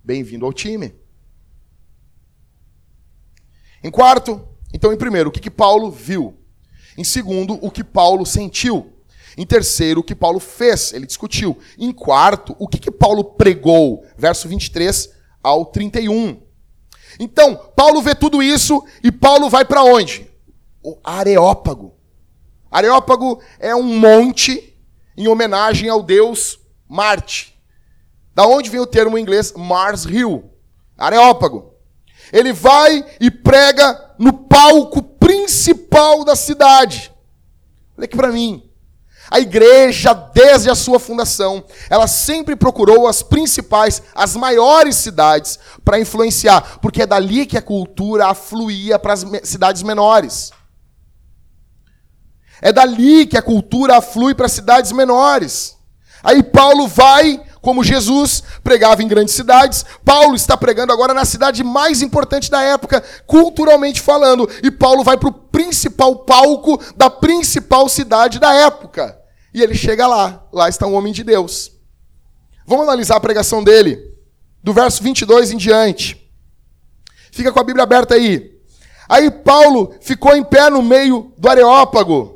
Bem-vindo ao time. Em quarto, então, em primeiro, o que, que Paulo viu? Em segundo, o que Paulo sentiu. Em terceiro, o que Paulo fez, ele discutiu. Em quarto, o que, que Paulo pregou? Verso 23 ao 31. Então, Paulo vê tudo isso e Paulo vai para onde? O Areópago. Areópago é um monte em homenagem ao deus Marte. Da onde vem o termo em inglês Mars Hill? Areópago. Ele vai e prega no palco principal da cidade. Olha aqui para mim. A igreja, desde a sua fundação, ela sempre procurou as principais, as maiores cidades para influenciar, porque é dali que a cultura afluía para as cidades menores. É dali que a cultura aflui para cidades menores. Aí Paulo vai como Jesus pregava em grandes cidades, Paulo está pregando agora na cidade mais importante da época, culturalmente falando, e Paulo vai para o principal palco da principal cidade da época. E ele chega lá, lá está um homem de Deus. Vamos analisar a pregação dele, do verso 22 em diante. Fica com a Bíblia aberta aí. Aí Paulo ficou em pé no meio do Areópago.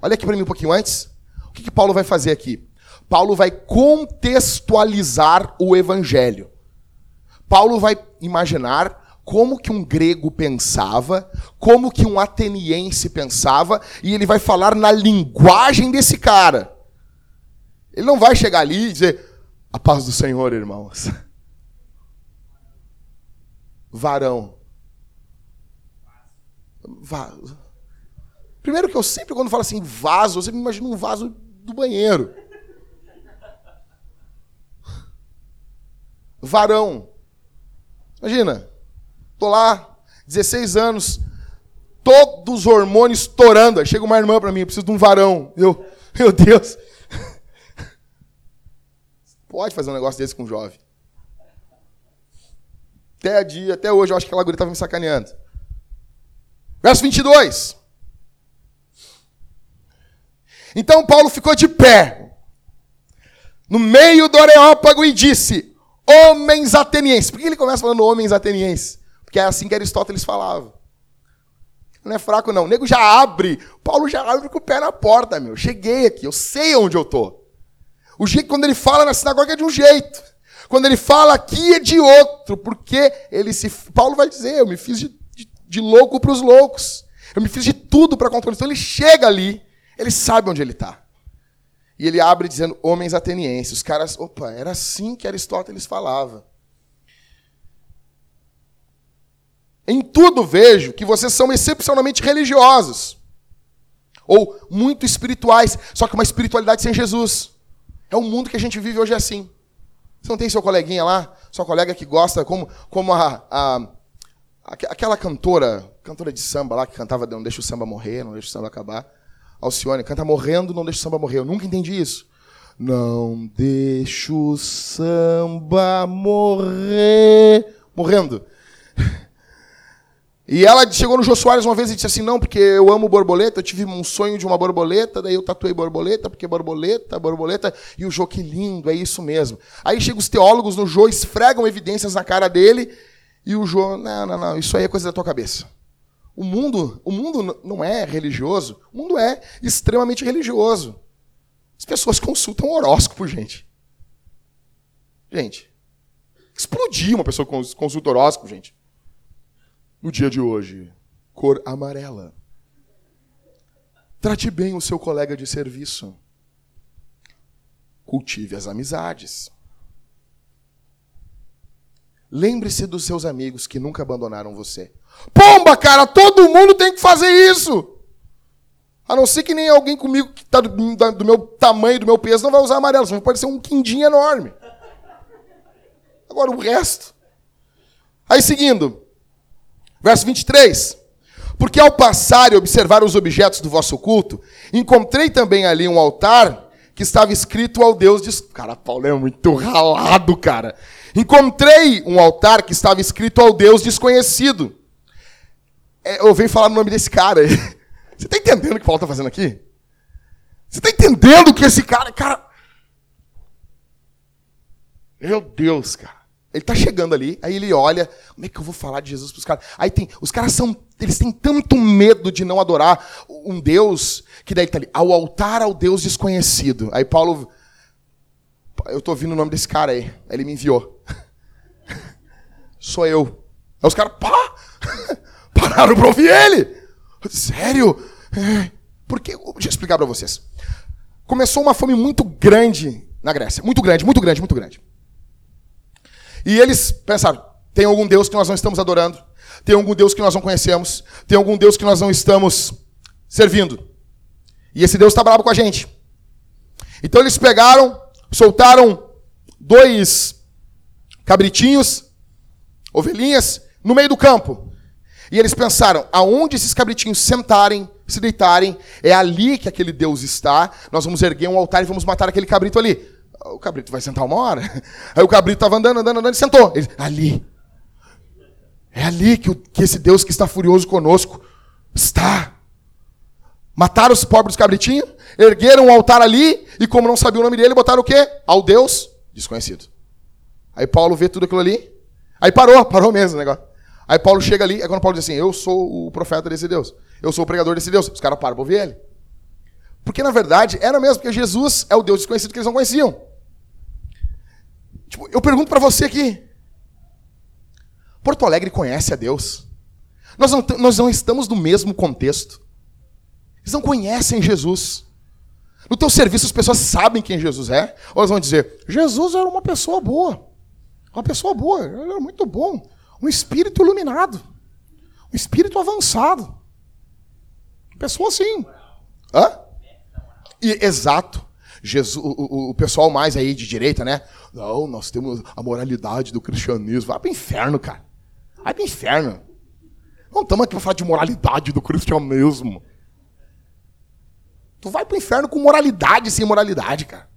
Olha aqui para mim um pouquinho antes. O que, que Paulo vai fazer aqui? Paulo vai contextualizar o evangelho. Paulo vai imaginar como que um grego pensava, como que um ateniense pensava, e ele vai falar na linguagem desse cara. Ele não vai chegar ali e dizer: "A paz do Senhor, irmãos". Varão. Vaso. Primeiro que eu sempre quando falo assim vaso, eu sempre imagino um vaso do banheiro. varão. Imagina, tô lá, 16 anos, todos os hormônios estourando. Aí chega uma irmã para mim, eu preciso de um varão. Eu, meu Deus. Pode fazer um negócio desse com um jovem. Até, dia, até hoje eu acho que aquela guria estava me sacaneando. Verso 22. Então Paulo ficou de pé, no meio do Areópago, e disse: Homens atenienses. Por que ele começa falando homens atenienses? Porque é assim que Aristóteles falava. Não é fraco, não. O nego já abre. Paulo já abre com o pé na porta, meu. Cheguei aqui, eu sei onde eu tô. O jeito quando ele fala na sinagoga é de um jeito. Quando ele fala aqui é de outro, porque ele se. Paulo vai dizer, eu me fiz de, de, de louco para os loucos. Eu me fiz de tudo para controlar. Então ele chega ali, ele sabe onde ele está. E ele abre dizendo, homens atenienses. Os caras, opa, era assim que Aristóteles falava. Em tudo vejo que vocês são excepcionalmente religiosos. Ou muito espirituais, só que uma espiritualidade sem Jesus. É o mundo que a gente vive hoje assim. Você não tem seu coleguinha lá, sua colega que gosta, como, como a, a, aquela cantora, cantora de samba lá, que cantava Não Deixa o Samba Morrer, Não Deixa o Samba Acabar. Alcione, canta morrendo, não deixa o samba morrer. Eu nunca entendi isso. Não deixa o samba morrer. Morrendo. E ela chegou no Jô Soares uma vez e disse assim: Não, porque eu amo borboleta, eu tive um sonho de uma borboleta, daí eu tatuei borboleta, porque borboleta, borboleta, e o Jô, que lindo, é isso mesmo. Aí chegam os teólogos no Jô, esfregam evidências na cara dele, e o Jô, não, não, não, isso aí é coisa da tua cabeça. O mundo, o mundo não é religioso, o mundo é extremamente religioso. As pessoas consultam horóscopo, gente. Gente, explodiu uma pessoa que consulta horóscopo, gente no dia de hoje? Cor amarela. Trate bem o seu colega de serviço. Cultive as amizades. Lembre-se dos seus amigos que nunca abandonaram você. Pomba, cara, todo mundo tem que fazer isso. A não ser que nem alguém comigo que está do, do, meu tamanho, do meu peso, não vai usar amarelo. Vai parecer um quindim enorme. Agora o resto. Aí seguindo. Verso 23. Porque ao passar e observar os objetos do vosso culto, encontrei também ali um altar que estava escrito ao Deus de. Cara, Paulo é muito ralado, cara. Encontrei um altar que estava escrito ao Deus desconhecido. É, eu venho falar o nome desse cara. Você está entendendo o que Paulo está fazendo aqui? Você está entendendo que esse cara. Cara. Meu Deus, cara. Ele está chegando ali, aí ele olha, como é que eu vou falar de Jesus para os caras? Aí tem, os caras são, eles têm tanto medo de não adorar um Deus, que daí está ali, ao altar ao Deus desconhecido. Aí Paulo, eu estou ouvindo o nome desse cara aí, aí ele me enviou. Sou eu. Aí os caras, pá, pararam para ouvir ele. Sério? É, porque, deixa eu explicar para vocês. Começou uma fome muito grande na Grécia, muito grande, muito grande, muito grande. E eles pensaram: tem algum Deus que nós não estamos adorando, tem algum Deus que nós não conhecemos, tem algum Deus que nós não estamos servindo. E esse Deus está bravo com a gente. Então eles pegaram, soltaram dois cabritinhos, ovelhinhas, no meio do campo. E eles pensaram: aonde esses cabritinhos sentarem, se deitarem, é ali que aquele Deus está. Nós vamos erguer um altar e vamos matar aquele cabrito ali. O cabrito vai sentar uma hora. Aí o cabrito estava andando, andando, andando e sentou. Ele, ali. É ali que, o, que esse Deus que está furioso conosco está. Mataram os pobres cabritinhos, ergueram um altar ali, e como não sabia o nome dele, botaram o quê? Ao Deus desconhecido. Aí Paulo vê tudo aquilo ali. Aí parou, parou mesmo o negócio. Aí Paulo chega ali, é quando Paulo diz assim: Eu sou o profeta desse Deus. Eu sou o pregador desse Deus. Os caras param para ouvir ele. Porque na verdade era mesmo, porque Jesus é o Deus desconhecido que eles não conheciam. Tipo, eu pergunto para você aqui. Porto Alegre conhece a Deus? Nós não, nós não estamos no mesmo contexto. Eles não conhecem Jesus. No teu serviço as pessoas sabem quem Jesus é? Ou elas vão dizer, Jesus era uma pessoa boa. Uma pessoa boa, ele era muito bom. Um espírito iluminado. Um espírito avançado. Pessoa assim. Hã? E, exato. Jesus, o, o, pessoal mais aí de direita, né? Não, nós temos a moralidade do cristianismo. Vai pro inferno, cara. Vai pro inferno. Não estamos aqui para falar de moralidade do cristianismo. Tu vai pro inferno com moralidade sem moralidade, cara.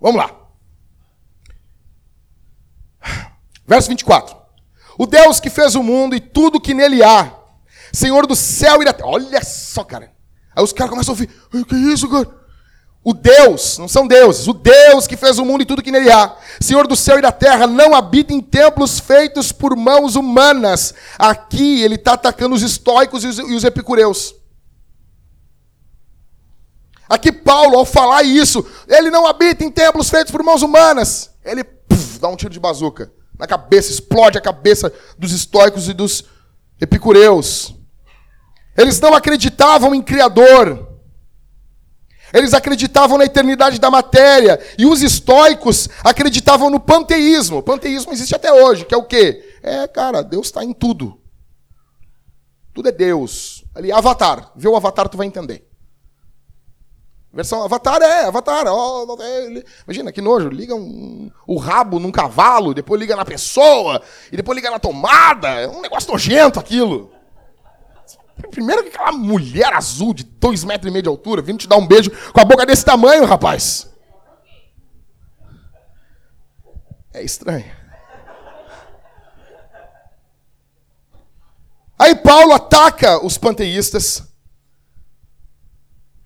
Vamos lá. Verso 24. O Deus que fez o mundo e tudo que nele há, Senhor do céu e da terra. Olha só, cara. Aí os caras começam a ouvir: o que é isso, cara? O Deus, não são deuses, o Deus que fez o mundo e tudo que nele há, Senhor do céu e da terra, não habita em templos feitos por mãos humanas. Aqui ele está atacando os estoicos e os, e os epicureus. Aqui Paulo, ao falar isso, ele não habita em templos feitos por mãos humanas. Ele puff, dá um tiro de bazuca na cabeça, explode a cabeça dos estoicos e dos epicureus. Eles não acreditavam em Criador. Eles acreditavam na eternidade da matéria. E os estoicos acreditavam no panteísmo. O panteísmo existe até hoje, que é o quê? É, cara, Deus está em tudo. Tudo é Deus. Ali, Avatar. Vê o Avatar, tu vai entender. Versão Avatar é, Avatar. Oh, imagina, que nojo. Liga um, o rabo num cavalo, depois liga na pessoa, e depois liga na tomada. É um negócio nojento aquilo. Primeiro que aquela mulher azul de dois metros e meio de altura vindo te dar um beijo com a boca desse tamanho, rapaz. É estranho. Aí Paulo ataca os panteístas.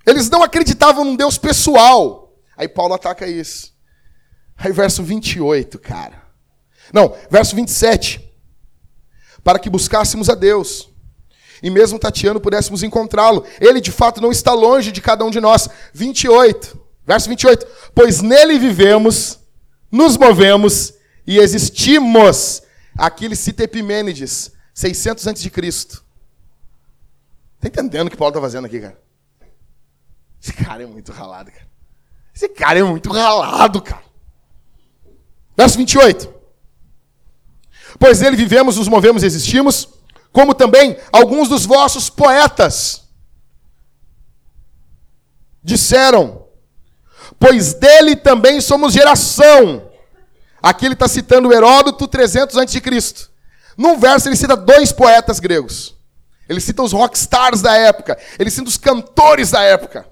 Eles não acreditavam num Deus pessoal. Aí Paulo ataca isso. Aí verso 28, cara. Não, verso 27. Para que buscássemos a Deus e mesmo tateando pudéssemos encontrá-lo. Ele de fato não está longe de cada um de nós. 28, verso 28. Pois nele vivemos, nos movemos e existimos. Aqui ele cita Epimênides, 600 a.C. Está entendendo o que Paulo está fazendo aqui, cara? Esse cara é muito ralado, cara. Esse cara é muito ralado, cara. Verso 28. Pois nele vivemos, nos movemos e existimos como também alguns dos vossos poetas disseram, pois dele também somos geração. Aqui ele está citando Heródoto 300 a.C. Num verso ele cita dois poetas gregos. Ele cita os rockstars da época. Ele cita os cantores da época.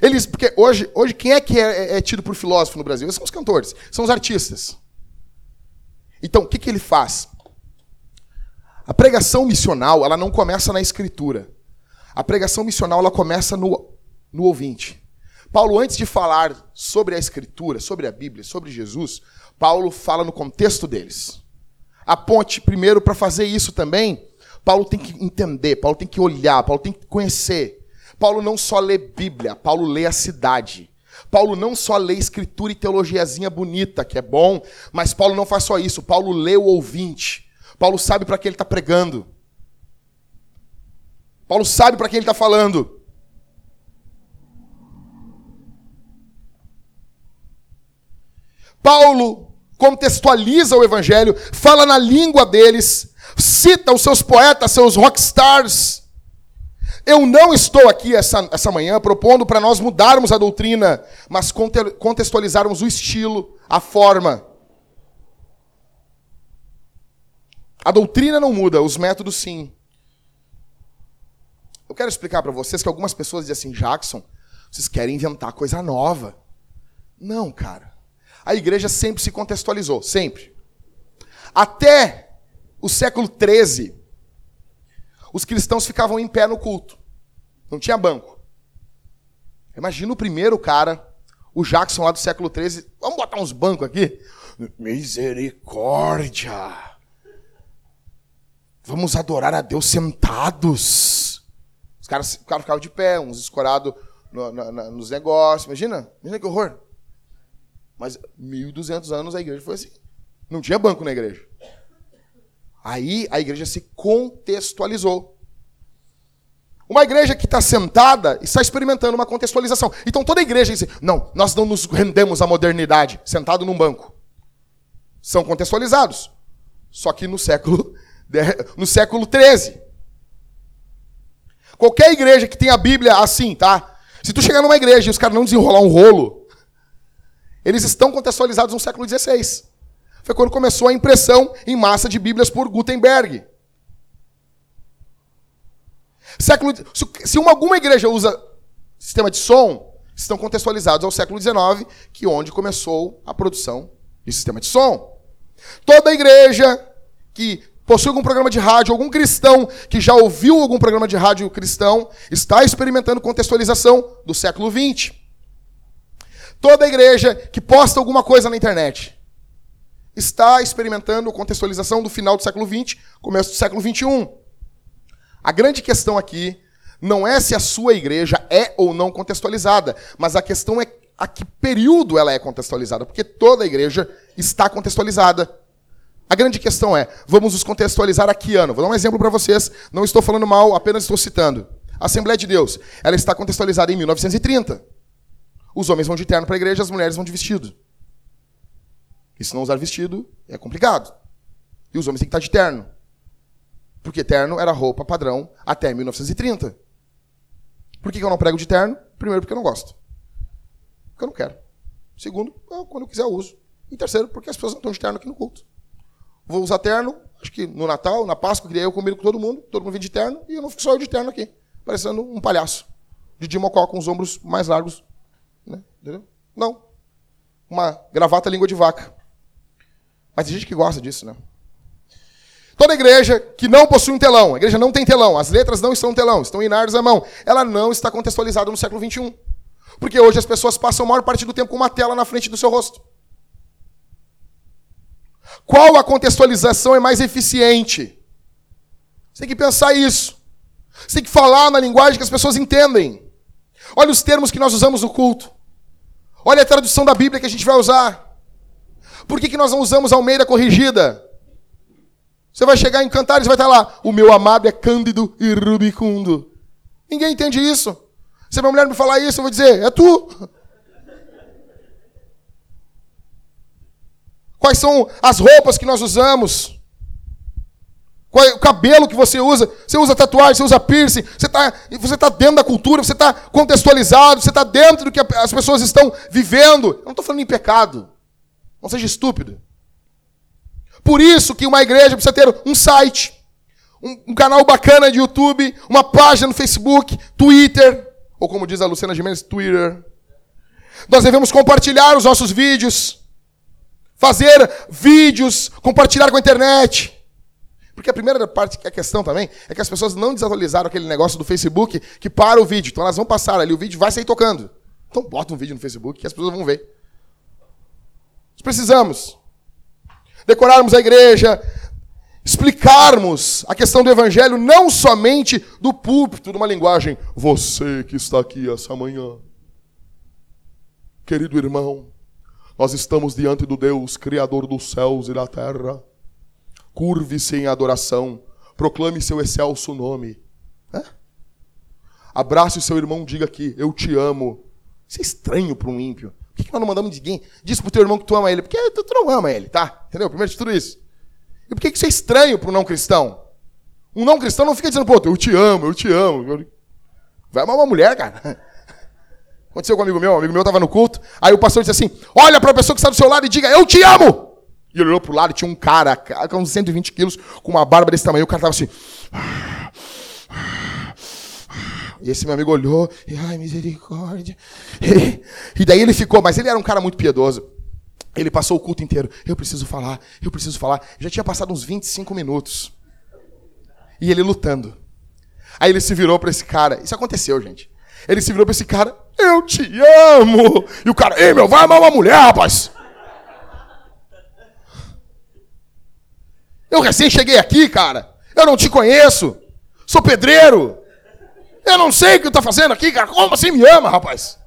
Eles, porque hoje, hoje quem é que é, é, é tido por filósofo no Brasil? são os cantores, são os artistas. Então, o que, que ele faz? A pregação missional, ela não começa na escritura. A pregação missional, ela começa no, no ouvinte. Paulo, antes de falar sobre a escritura, sobre a Bíblia, sobre Jesus, Paulo fala no contexto deles. A ponte, primeiro, para fazer isso também, Paulo tem que entender, Paulo tem que olhar, Paulo tem que conhecer. Paulo não só lê Bíblia, Paulo lê a cidade. Paulo não só lê escritura e teologiazinha bonita, que é bom, mas Paulo não faz só isso, Paulo lê o ouvinte. Paulo sabe para quem ele está pregando. Paulo sabe para quem ele está falando. Paulo contextualiza o evangelho, fala na língua deles, cita os seus poetas, seus rockstars. Eu não estou aqui essa, essa manhã propondo para nós mudarmos a doutrina, mas contextualizarmos o estilo, a forma. A doutrina não muda, os métodos sim. Eu quero explicar para vocês que algumas pessoas dizem assim, Jackson, vocês querem inventar coisa nova. Não, cara. A igreja sempre se contextualizou, sempre. Até o século XIII, os cristãos ficavam em pé no culto. Não tinha banco. Imagina o primeiro cara, o Jackson lá do século XIII. Vamos botar uns bancos aqui? Misericórdia! Vamos adorar a Deus sentados. Os caras, ficavam de pé, uns escorados no, no, no, nos negócios. Imagina, imagina que horror. Mas 1.200 anos a igreja foi assim. Não tinha banco na igreja. Aí a igreja se contextualizou. Uma igreja que está sentada está experimentando uma contextualização. Então toda igreja diz: não, nós não nos rendemos à modernidade, sentado num banco. São contextualizados. Só que no século no século 13. Qualquer igreja que tenha a Bíblia assim, tá? Se tu chegar numa igreja e os caras não desenrolar um rolo, eles estão contextualizados no século XVI. Foi quando começou a impressão em massa de Bíblias por Gutenberg. Século, se uma, alguma igreja usa sistema de som, estão contextualizados ao século XIX, que onde começou a produção de sistema de som. Toda igreja que possui algum programa de rádio, algum cristão que já ouviu algum programa de rádio cristão, está experimentando contextualização do século XX. Toda igreja que posta alguma coisa na internet está experimentando contextualização do final do século XX, começo do século XXI. A grande questão aqui não é se a sua igreja é ou não contextualizada, mas a questão é a que período ela é contextualizada, porque toda igreja está contextualizada. A grande questão é, vamos nos contextualizar a que ano? Vou dar um exemplo para vocês, não estou falando mal, apenas estou citando. A Assembleia de Deus, ela está contextualizada em 1930. Os homens vão de terno para a igreja, as mulheres vão de vestido. E se não usar vestido, é complicado. E os homens têm que estar de terno. Porque terno era roupa padrão até 1930. Por que eu não prego de terno? Primeiro, porque eu não gosto. Porque eu não quero. Segundo, quando eu quiser eu uso. E terceiro, porque as pessoas não estão de terno aqui no culto. Vou usar terno, acho que no Natal, na Páscoa, que eu combino com todo mundo, todo mundo vem de terno, e eu não fico só eu de terno aqui, parecendo um palhaço. De Dimocó com os ombros mais largos. Né? Entendeu? Não. Uma gravata língua de vaca. Mas tem gente que gosta disso, né? Toda igreja que não possui um telão, a igreja não tem telão, as letras não estão no telão, estão em à mão, ela não está contextualizada no século XXI. Porque hoje as pessoas passam a maior parte do tempo com uma tela na frente do seu rosto. Qual a contextualização é mais eficiente? Você tem que pensar isso. Você tem que falar na linguagem que as pessoas entendem. Olha os termos que nós usamos no culto. Olha a tradução da Bíblia que a gente vai usar. Por que, que nós não usamos Almeida corrigida? Você vai chegar em Cantares e vai estar lá. O meu amado é cândido e rubicundo. Ninguém entende isso. Se a minha mulher me falar isso, eu vou dizer, é tu. Quais são as roupas que nós usamos? Qual é o cabelo que você usa? Você usa tatuagem, você usa piercing, você está você tá dentro da cultura, você está contextualizado, você está dentro do que as pessoas estão vivendo. Eu não estou falando em pecado. Não seja estúpido. Por isso que uma igreja precisa ter um site, um, um canal bacana de YouTube, uma página no Facebook, Twitter, ou como diz a Luciana Gimenez, Twitter. Nós devemos compartilhar os nossos vídeos, fazer vídeos, compartilhar com a internet. Porque a primeira parte que é questão também é que as pessoas não desatualizaram aquele negócio do Facebook que para o vídeo. Então elas vão passar ali, o vídeo vai sair tocando. Então bota um vídeo no Facebook que as pessoas vão ver. Nós precisamos decorarmos a igreja, explicarmos a questão do evangelho não somente do púlpito, numa linguagem, você que está aqui essa manhã, querido irmão, nós estamos diante do Deus, Criador dos céus e da terra. Curve-se em adoração, proclame seu excelso nome. É? Abrace seu irmão, diga aqui, eu te amo. Isso é estranho para um ímpio. Por que nós não mandamos ninguém? Diz pro teu irmão que tu ama ele. Porque tu, não ama ele, tá? Entendeu? Primeiro de tudo isso. E por que isso é estranho um não cristão? Um não cristão não fica dizendo, pô, eu te amo, eu te amo. Vai amar uma mulher, cara. Aconteceu com um amigo meu, um amigo meu estava no culto, aí o pastor disse assim: olha para a pessoa que está do seu lado e diga, eu te amo! E ele olhou pro lado e tinha um cara, com uns 120 quilos, com uma barba desse tamanho, o cara estava assim. E esse meu amigo olhou, e ai, misericórdia. E, e daí ele ficou, mas ele era um cara muito piedoso. Ele passou o culto inteiro. Eu preciso falar, eu preciso falar. Já tinha passado uns 25 minutos. E ele lutando. Aí ele se virou para esse cara. Isso aconteceu, gente. Ele se virou para esse cara. Eu te amo. E o cara, ei meu, vai amar uma mulher, rapaz. Eu recém cheguei aqui, cara. Eu não te conheço. Sou pedreiro. Eu não sei o que está fazendo aqui, cara. Como assim me ama, rapaz?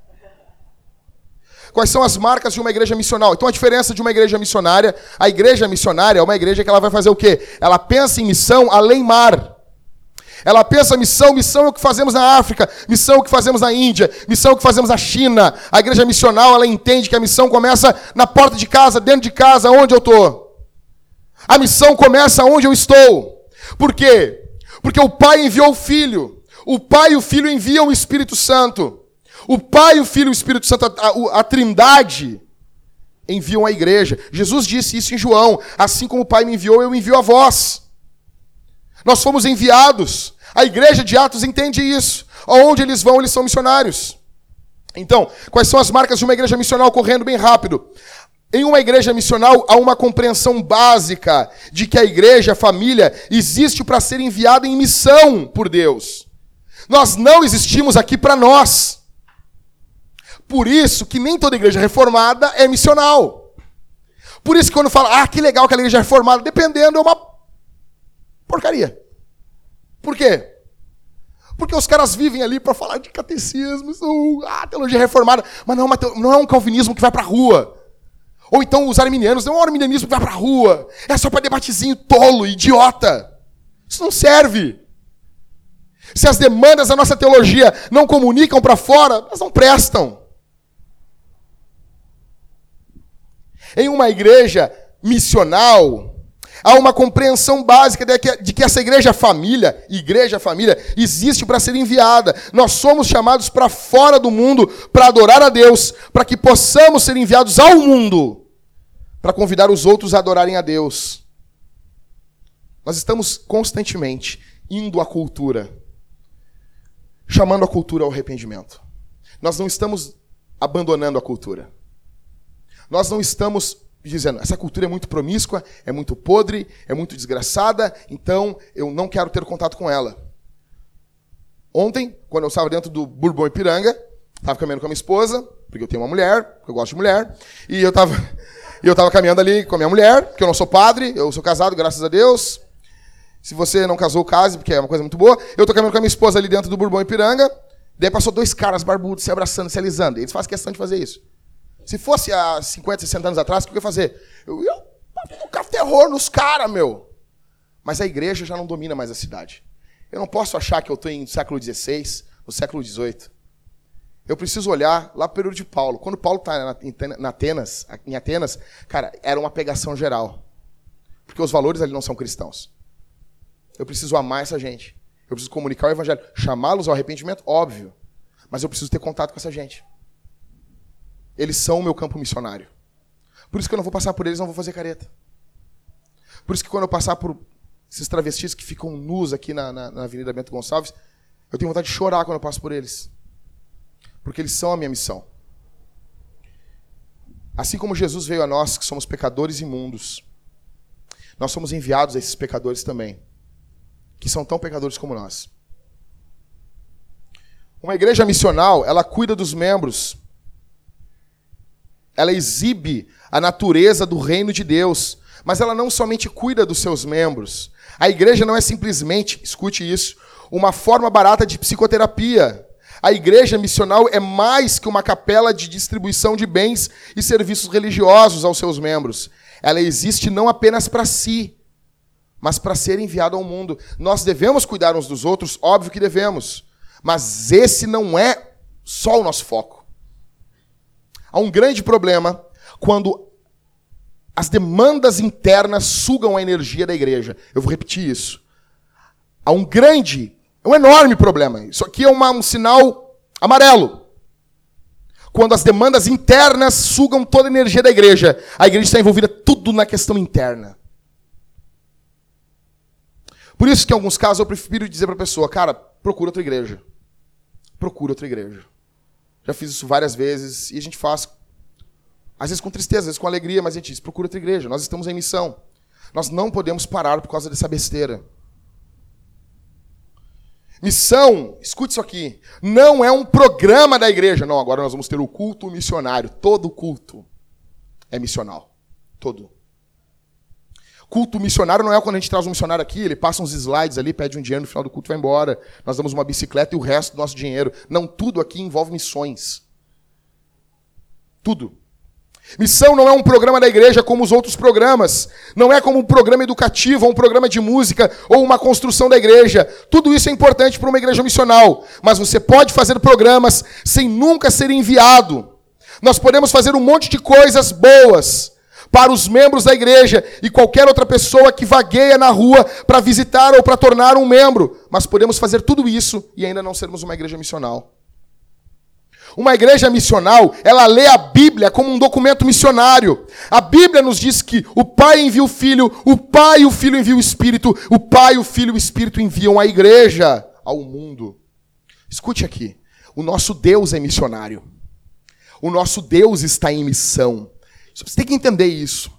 Quais são as marcas de uma igreja missional? Então a diferença de uma igreja missionária, a igreja missionária é uma igreja que ela vai fazer o quê? Ela pensa em missão além mar. Ela pensa missão, missão é o que fazemos na África, missão é o que fazemos na Índia, missão é o que fazemos na China. A igreja missional, ela entende que a missão começa na porta de casa, dentro de casa, onde eu estou. A missão começa onde eu estou. Por quê? Porque o pai enviou o filho. O Pai e o Filho enviam o Espírito Santo. O Pai, o Filho e o Espírito Santo, a, a, a Trindade, enviam a igreja. Jesus disse isso em João: assim como o Pai me enviou, eu envio a vós. Nós fomos enviados. A igreja de Atos entende isso. Aonde eles vão, eles são missionários. Então, quais são as marcas de uma igreja missional correndo bem rápido? Em uma igreja missional há uma compreensão básica de que a igreja, a família, existe para ser enviada em missão por Deus. Nós não existimos aqui para nós. Por isso que nem toda igreja reformada é missional. Por isso que quando fala, ah, que legal que a igreja é reformada, dependendo, é uma porcaria. Por quê? Porque os caras vivem ali para falar de catecismo, são, ah, teologia reformada, mas não é, não é um calvinismo que vai para a rua. Ou então os arminianos, não é um arminianismo que vai para a rua. É só para debatezinho tolo, idiota. Isso não serve. Se as demandas da nossa teologia não comunicam para fora, elas não prestam. Em uma igreja missional, há uma compreensão básica de que, de que essa igreja família, igreja família, existe para ser enviada. Nós somos chamados para fora do mundo para adorar a Deus, para que possamos ser enviados ao mundo, para convidar os outros a adorarem a Deus. Nós estamos constantemente indo à cultura, chamando a cultura ao arrependimento. Nós não estamos abandonando a cultura. Nós não estamos dizendo, essa cultura é muito promíscua, é muito podre, é muito desgraçada, então eu não quero ter contato com ela. Ontem, quando eu estava dentro do Bourbon Ipiranga, estava caminhando com a minha esposa, porque eu tenho uma mulher, porque eu gosto de mulher, e eu estava eu estava caminhando ali com a minha mulher, porque eu não sou padre, eu sou casado, graças a Deus. Se você não casou, case, porque é uma coisa muito boa. Eu estou caminhando com a minha esposa ali dentro do Bourbon Ipiranga, daí passou dois caras barbudos se abraçando, se alisando. Eles fazem questão de fazer isso. Se fosse há 50, 60 anos atrás, o que eu ia fazer? Eu ia tocar terror nos caras, meu. Mas a igreja já não domina mais a cidade. Eu não posso achar que eu estou em século XVI, no século XVIII. Eu preciso olhar lá para o período de Paulo. Quando Paulo está em Atenas, cara, era uma pegação geral. Porque os valores ali não são cristãos. Eu preciso amar essa gente. Eu preciso comunicar o evangelho. Chamá-los ao arrependimento, óbvio. Mas eu preciso ter contato com essa gente. Eles são o meu campo missionário. Por isso que eu não vou passar por eles, não vou fazer careta. Por isso que quando eu passar por esses travestis que ficam nus aqui na, na, na Avenida Bento Gonçalves, eu tenho vontade de chorar quando eu passo por eles. Porque eles são a minha missão. Assim como Jesus veio a nós, que somos pecadores imundos, nós somos enviados a esses pecadores também, que são tão pecadores como nós. Uma igreja missional, ela cuida dos membros ela exibe a natureza do reino de Deus, mas ela não somente cuida dos seus membros. A igreja não é simplesmente, escute isso, uma forma barata de psicoterapia. A igreja missional é mais que uma capela de distribuição de bens e serviços religiosos aos seus membros. Ela existe não apenas para si, mas para ser enviada ao mundo. Nós devemos cuidar uns dos outros, óbvio que devemos, mas esse não é só o nosso foco. Há um grande problema quando as demandas internas sugam a energia da igreja. Eu vou repetir isso. Há um grande, um enorme problema. Isso aqui é uma, um sinal amarelo. Quando as demandas internas sugam toda a energia da igreja, a igreja está envolvida tudo na questão interna. Por isso que em alguns casos eu prefiro dizer para a pessoa, cara, procura outra igreja. Procura outra igreja. Já fiz isso várias vezes e a gente faz, às vezes com tristeza, às vezes com alegria, mas a gente diz: procura outra igreja, nós estamos em missão. Nós não podemos parar por causa dessa besteira. Missão, escute isso aqui, não é um programa da igreja. Não, agora nós vamos ter o culto missionário. Todo culto é missional. Todo. Culto missionário não é quando a gente traz um missionário aqui, ele passa uns slides ali, pede um dinheiro, no final do culto vai embora. Nós damos uma bicicleta e o resto do nosso dinheiro. Não, tudo aqui envolve missões. Tudo. Missão não é um programa da igreja como os outros programas. Não é como um programa educativo, ou um programa de música, ou uma construção da igreja. Tudo isso é importante para uma igreja missional. Mas você pode fazer programas sem nunca ser enviado. Nós podemos fazer um monte de coisas boas para os membros da igreja e qualquer outra pessoa que vagueia na rua para visitar ou para tornar um membro. Mas podemos fazer tudo isso e ainda não sermos uma igreja missional. Uma igreja missional, ela lê a Bíblia como um documento missionário. A Bíblia nos diz que o Pai envia o Filho, o Pai e o Filho enviam o Espírito, o Pai, o Filho e o Espírito enviam a igreja ao mundo. Escute aqui. O nosso Deus é missionário. O nosso Deus está em missão. Você tem que entender isso.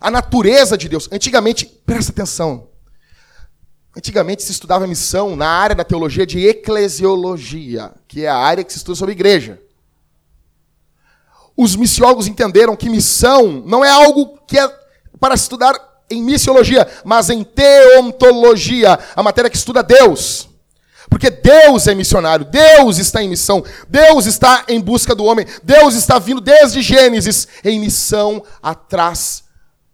A natureza de Deus. Antigamente, presta atenção. Antigamente se estudava missão na área da teologia de eclesiologia, que é a área que se estuda sobre igreja. Os missiólogos entenderam que missão não é algo que é para estudar em missiologia, mas em teontologia, a matéria que estuda Deus. Porque Deus é missionário, Deus está em missão, Deus está em busca do homem, Deus está vindo desde Gênesis em missão atrás,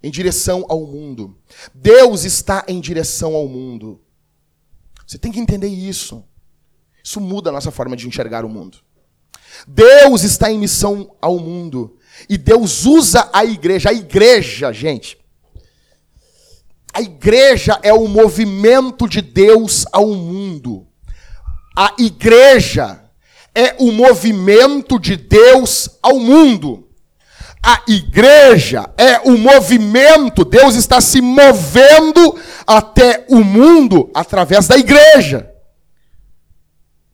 em direção ao mundo. Deus está em direção ao mundo. Você tem que entender isso. Isso muda a nossa forma de enxergar o mundo. Deus está em missão ao mundo. E Deus usa a igreja. A igreja, gente. A igreja é o movimento de Deus ao mundo. A igreja é o movimento de Deus ao mundo. A igreja é o movimento, Deus está se movendo até o mundo através da igreja.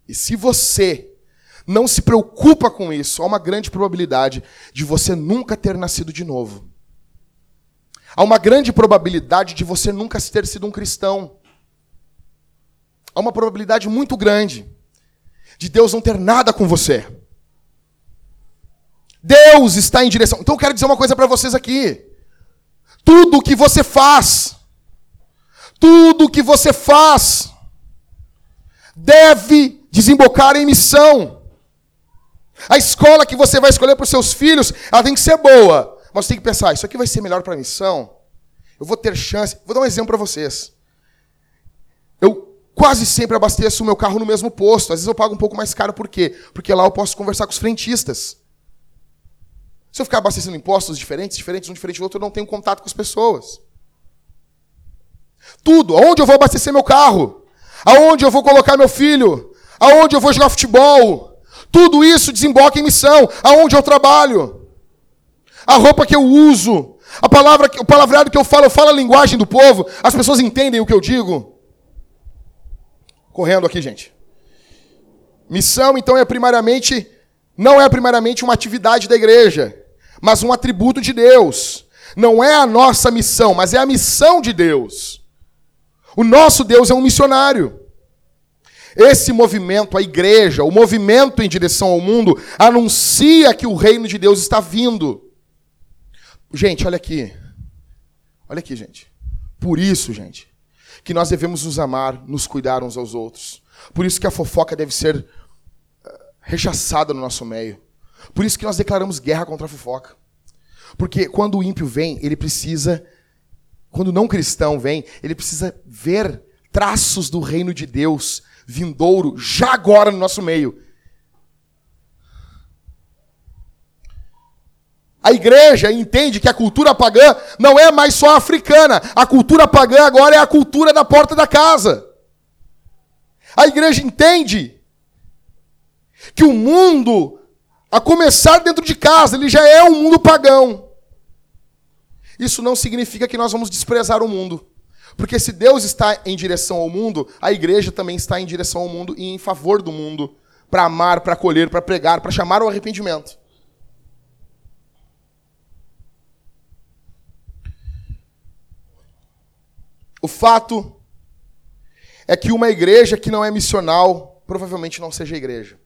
E se você não se preocupa com isso, há uma grande probabilidade de você nunca ter nascido de novo. Há uma grande probabilidade de você nunca ter sido um cristão. Há uma probabilidade muito grande de Deus não ter nada com você. Deus está em direção. Então eu quero dizer uma coisa para vocês aqui. Tudo que você faz, tudo que você faz, deve desembocar em missão. A escola que você vai escolher para os seus filhos, ela tem que ser boa. Mas você tem que pensar, isso aqui vai ser melhor para a missão? Eu vou ter chance. Vou dar um exemplo para vocês. Quase sempre abasteço o meu carro no mesmo posto. Às vezes eu pago um pouco mais caro, por quê? Porque lá eu posso conversar com os frentistas. Se eu ficar abastecendo impostos diferentes, diferentes um diferente do outro, eu não tenho contato com as pessoas. Tudo. Aonde eu vou abastecer meu carro? Aonde eu vou colocar meu filho? Aonde eu vou jogar futebol? Tudo isso desemboca em missão. Aonde eu trabalho? A roupa que eu uso? A palavra, o palavreado que eu falo, eu falo a linguagem do povo. As pessoas entendem o que eu digo? Correndo aqui, gente. Missão, então, é primariamente não é primariamente uma atividade da igreja, mas um atributo de Deus. Não é a nossa missão, mas é a missão de Deus. O nosso Deus é um missionário. Esse movimento, a igreja, o movimento em direção ao mundo, anuncia que o reino de Deus está vindo. Gente, olha aqui. Olha aqui, gente. Por isso, gente, que nós devemos nos amar, nos cuidar uns aos outros. Por isso que a fofoca deve ser rechaçada no nosso meio. Por isso que nós declaramos guerra contra a fofoca. Porque quando o ímpio vem, ele precisa, quando o não cristão vem, ele precisa ver traços do reino de Deus vindouro já agora no nosso meio. A igreja entende que a cultura pagã não é mais só africana. A cultura pagã agora é a cultura da porta da casa. A igreja entende que o mundo, a começar dentro de casa, ele já é um mundo pagão. Isso não significa que nós vamos desprezar o mundo. Porque se Deus está em direção ao mundo, a igreja também está em direção ao mundo e em favor do mundo, para amar, para acolher, para pregar, para chamar ao arrependimento. O fato é que uma igreja que não é missional provavelmente não seja igreja.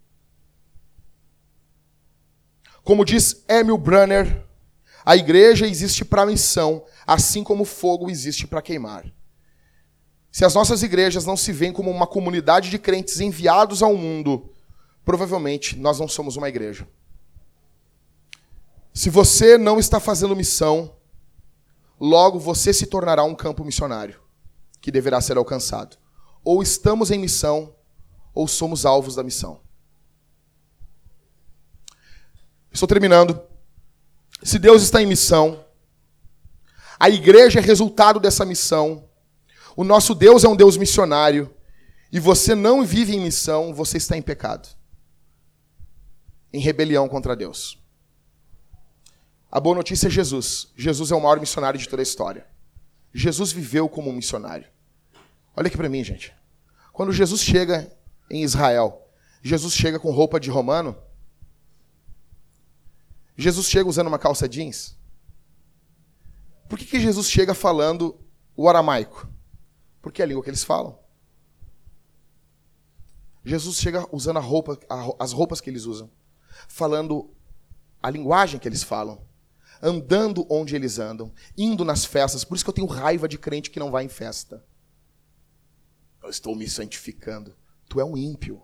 Como diz Emil Brunner, a igreja existe para missão, assim como o fogo existe para queimar. Se as nossas igrejas não se veem como uma comunidade de crentes enviados ao mundo, provavelmente nós não somos uma igreja. Se você não está fazendo missão, logo você se tornará um campo missionário que deverá ser alcançado. Ou estamos em missão, ou somos alvos da missão. Estou terminando. Se Deus está em missão, a igreja é resultado dessa missão. O nosso Deus é um Deus missionário. E você não vive em missão, você está em pecado. em rebelião contra Deus. A boa notícia é Jesus. Jesus é o maior missionário de toda a história. Jesus viveu como um missionário. Olha aqui para mim, gente. Quando Jesus chega em Israel, Jesus chega com roupa de romano. Jesus chega usando uma calça jeans. Por que, que Jesus chega falando o aramaico? Porque é a língua que eles falam. Jesus chega usando roupa, as roupas que eles usam, falando a linguagem que eles falam, andando onde eles andam, indo nas festas. Por isso que eu tenho raiva de crente que não vai em festa. Eu estou me santificando. Tu é um ímpio.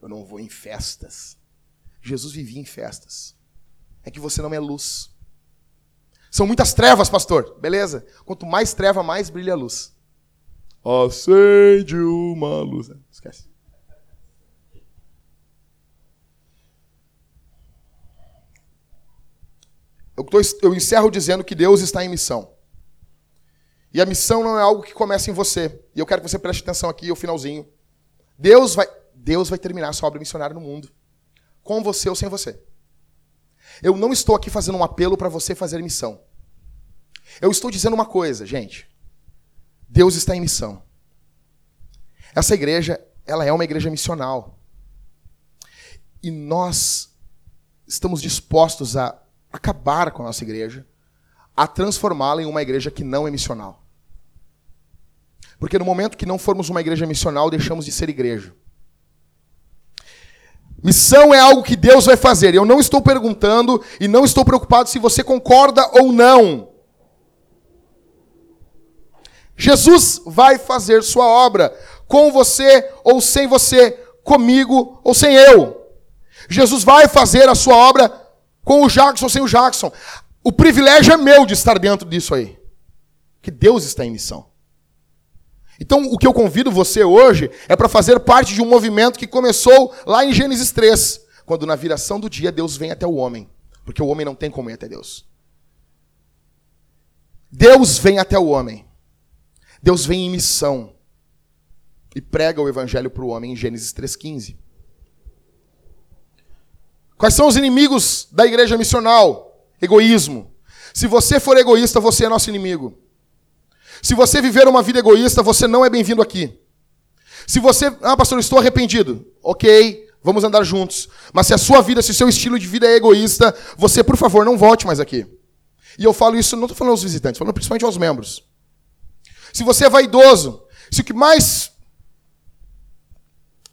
Eu não vou em festas. Jesus vivia em festas. É que você não é luz. São muitas trevas, pastor. Beleza? Quanto mais treva, mais brilha a luz. Acende uma luz. Esquece. Eu, tô, eu encerro dizendo que Deus está em missão. E a missão não é algo que começa em você. E eu quero que você preste atenção aqui, o finalzinho. Deus vai, Deus vai terminar a sua obra missionária no mundo. Com você ou sem você. Eu não estou aqui fazendo um apelo para você fazer missão. Eu estou dizendo uma coisa, gente. Deus está em missão. Essa igreja, ela é uma igreja missional. E nós estamos dispostos a acabar com a nossa igreja, a transformá-la em uma igreja que não é missional. Porque no momento que não formos uma igreja missional, deixamos de ser igreja. Missão é algo que Deus vai fazer. Eu não estou perguntando e não estou preocupado se você concorda ou não. Jesus vai fazer sua obra com você ou sem você, comigo ou sem eu. Jesus vai fazer a sua obra com o Jackson ou sem o Jackson. O privilégio é meu de estar dentro disso aí. Que Deus está em missão. Então, o que eu convido você hoje é para fazer parte de um movimento que começou lá em Gênesis 3, quando na viração do dia Deus vem até o homem, porque o homem não tem como ir até Deus. Deus vem até o homem. Deus vem em missão e prega o evangelho para o homem em Gênesis 3,15. Quais são os inimigos da igreja missional? Egoísmo. Se você for egoísta, você é nosso inimigo. Se você viver uma vida egoísta, você não é bem-vindo aqui. Se você, ah, pastor, eu estou arrependido. Ok, vamos andar juntos. Mas se a sua vida, se o seu estilo de vida é egoísta, você, por favor, não volte mais aqui. E eu falo isso, não estou falando aos visitantes, falando principalmente aos membros. Se você é vaidoso, se o que mais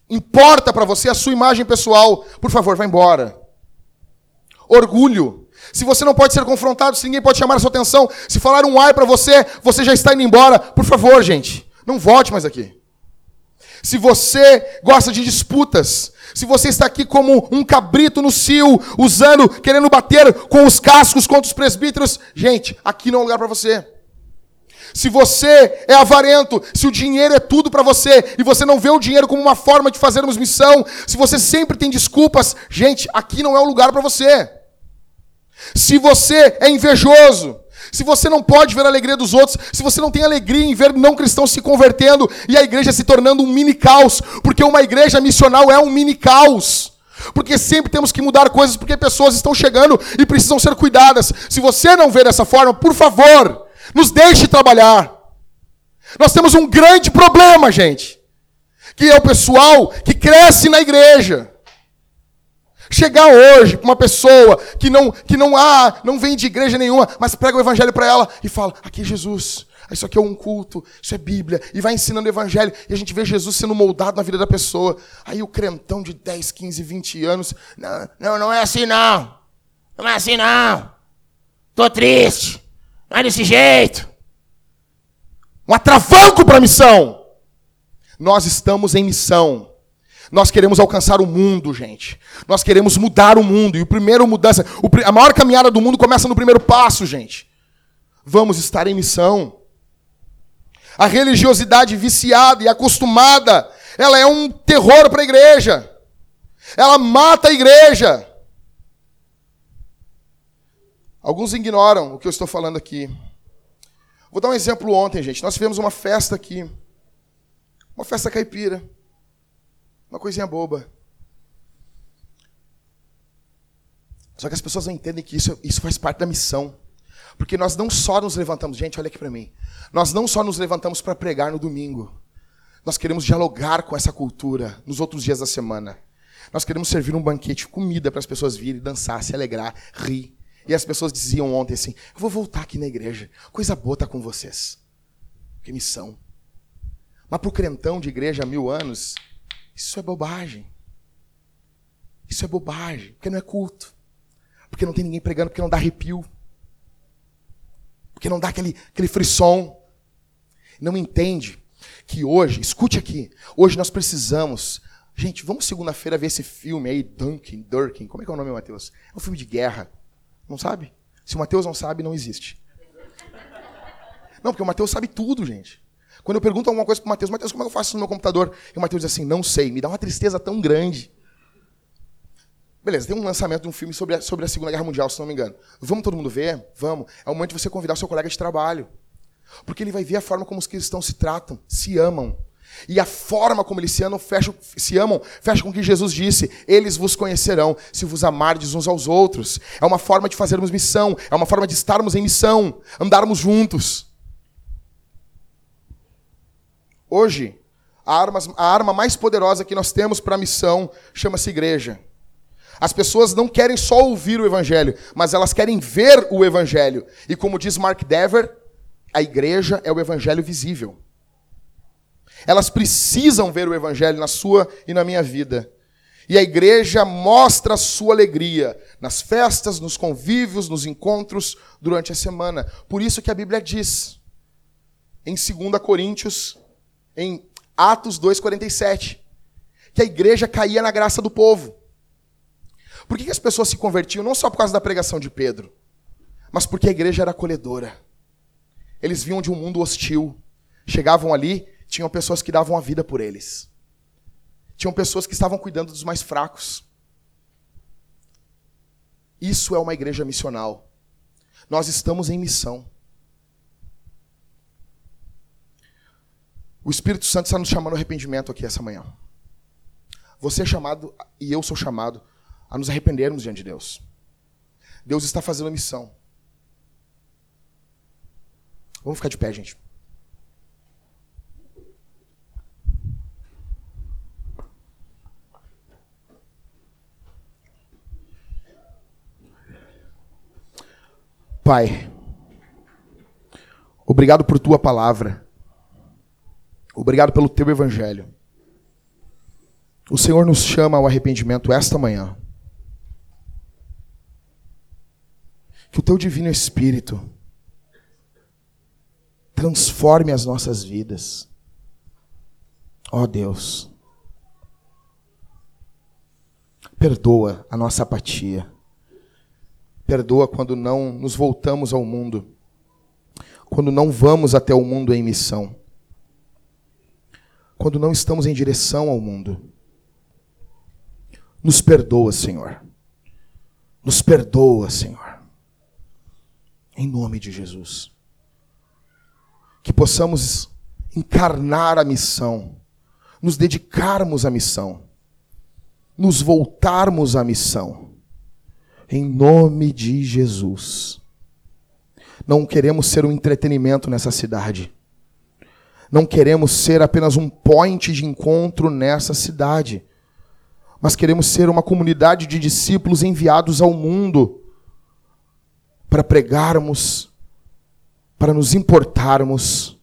importa para você é a sua imagem pessoal, por favor, vá embora. Orgulho. Se você não pode ser confrontado, se ninguém pode chamar a sua atenção, se falar um ai para você, você já está indo embora, por favor, gente, não volte mais aqui. Se você gosta de disputas, se você está aqui como um cabrito no cio, usando, querendo bater com os cascos contra os presbíteros, gente, aqui não é lugar para você. Se você é avarento, se o dinheiro é tudo para você e você não vê o dinheiro como uma forma de fazermos missão, se você sempre tem desculpas, gente, aqui não é o lugar para você. Se você é invejoso, se você não pode ver a alegria dos outros, se você não tem alegria em ver não cristãos se convertendo e a igreja se tornando um mini caos, porque uma igreja missional é um mini caos. Porque sempre temos que mudar coisas, porque pessoas estão chegando e precisam ser cuidadas. Se você não vê dessa forma, por favor, nos deixe trabalhar. Nós temos um grande problema, gente, que é o pessoal que cresce na igreja. Chegar hoje para uma pessoa que não que não há, não vem de igreja nenhuma, mas prega o evangelho para ela e fala: "Aqui é Jesus. Isso aqui é um culto, isso é Bíblia", e vai ensinando o evangelho, e a gente vê Jesus sendo moldado na vida da pessoa. Aí o crentão de 10, 15, 20 anos, não, não, não é assim não. Não é assim não. Tô triste. Não é desse jeito. Um atravanco para a missão. Nós estamos em missão. Nós queremos alcançar o mundo, gente. Nós queremos mudar o mundo. E o primeiro mudança, a maior caminhada do mundo começa no primeiro passo, gente. Vamos estar em missão. A religiosidade viciada e acostumada, ela é um terror para a igreja. Ela mata a igreja. Alguns ignoram o que eu estou falando aqui. Vou dar um exemplo ontem, gente. Nós tivemos uma festa aqui. Uma festa caipira. Uma coisinha boba. Só que as pessoas não entendem que isso, isso faz parte da missão. Porque nós não só nos levantamos, gente, olha aqui para mim. Nós não só nos levantamos para pregar no domingo. Nós queremos dialogar com essa cultura nos outros dias da semana. Nós queremos servir um banquete, comida para as pessoas virem, dançar, se alegrar, rir. E as pessoas diziam ontem assim: Eu vou voltar aqui na igreja. Coisa boa tá com vocês. Que missão. Mas para o crentão de igreja há mil anos, isso é bobagem. Isso é bobagem, porque não é culto. Porque não tem ninguém pregando, porque não dá arrepio. Porque não dá aquele, aquele frisson. Não entende que hoje, escute aqui, hoje nós precisamos. Gente, vamos segunda-feira ver esse filme aí, Duncan, Durkin. Como é que é o nome, Matheus? É um filme de guerra. Não sabe? Se o Matheus não sabe, não existe. Não, porque o Matheus sabe tudo, gente. Quando eu pergunto alguma coisa para o Matheus, Matheus, como é que eu faço isso no meu computador? E o Matheus diz assim, não sei. Me dá uma tristeza tão grande. Beleza, tem um lançamento de um filme sobre a, sobre a Segunda Guerra Mundial, se não me engano. Vamos todo mundo ver? Vamos. É o momento de você convidar o seu colega de trabalho. Porque ele vai ver a forma como os cristãos se tratam, se amam. E a forma como eles se amam, fecha, se amam, fecha com o que Jesus disse: Eles vos conhecerão se vos amardes uns aos outros. É uma forma de fazermos missão, é uma forma de estarmos em missão, andarmos juntos. Hoje, a arma, a arma mais poderosa que nós temos para a missão chama-se igreja. As pessoas não querem só ouvir o Evangelho, mas elas querem ver o Evangelho. E como diz Mark Dever, a igreja é o Evangelho visível. Elas precisam ver o Evangelho na sua e na minha vida. E a igreja mostra a sua alegria nas festas, nos convívios, nos encontros durante a semana. Por isso que a Bíblia diz, em 2 Coríntios em Atos 2,47, que a igreja caía na graça do povo. Por que, as pessoas se convertiam? Não só por causa da pregação de Pedro, mas porque a igreja era acolhedora. Eles vinham de um mundo hostil. Chegavam ali, tinham pessoas que davam a vida por eles. Tinham pessoas que estavam cuidando dos mais fracos. Isso é uma igreja missional. Nós estamos em missão. O Espírito Santo está nos chamando ao arrependimento aqui essa manhã. Você é chamado e eu sou chamado a nos arrependermos diante de Deus. Deus está fazendo a missão. Vamos ficar de pé, gente. Pai, obrigado por tua palavra. Obrigado pelo teu evangelho. O Senhor nos chama ao arrependimento esta manhã. Que o teu divino Espírito transforme as nossas vidas. Ó oh Deus, perdoa a nossa apatia. Perdoa quando não nos voltamos ao mundo, quando não vamos até o mundo em missão quando não estamos em direção ao mundo. Nos perdoa, Senhor. Nos perdoa, Senhor. Em nome de Jesus. Que possamos encarnar a missão, nos dedicarmos à missão, nos voltarmos à missão. Em nome de Jesus. Não queremos ser um entretenimento nessa cidade. Não queremos ser apenas um point de encontro nessa cidade, mas queremos ser uma comunidade de discípulos enviados ao mundo para pregarmos, para nos importarmos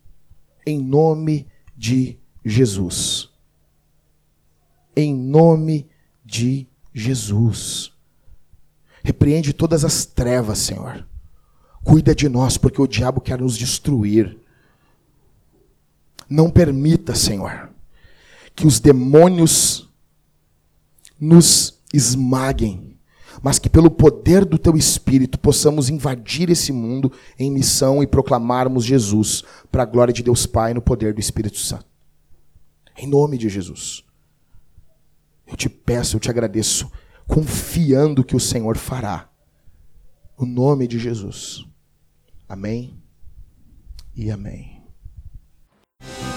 em nome de Jesus. Em nome de Jesus. Repreende todas as trevas, Senhor. Cuida de nós, porque o diabo quer nos destruir. Não permita, Senhor, que os demônios nos esmaguem, mas que pelo poder do teu espírito possamos invadir esse mundo em missão e proclamarmos Jesus para a glória de Deus Pai no poder do Espírito Santo. Em nome de Jesus. Eu te peço, eu te agradeço, confiando que o Senhor fará. No nome de Jesus. Amém e amém. Bye.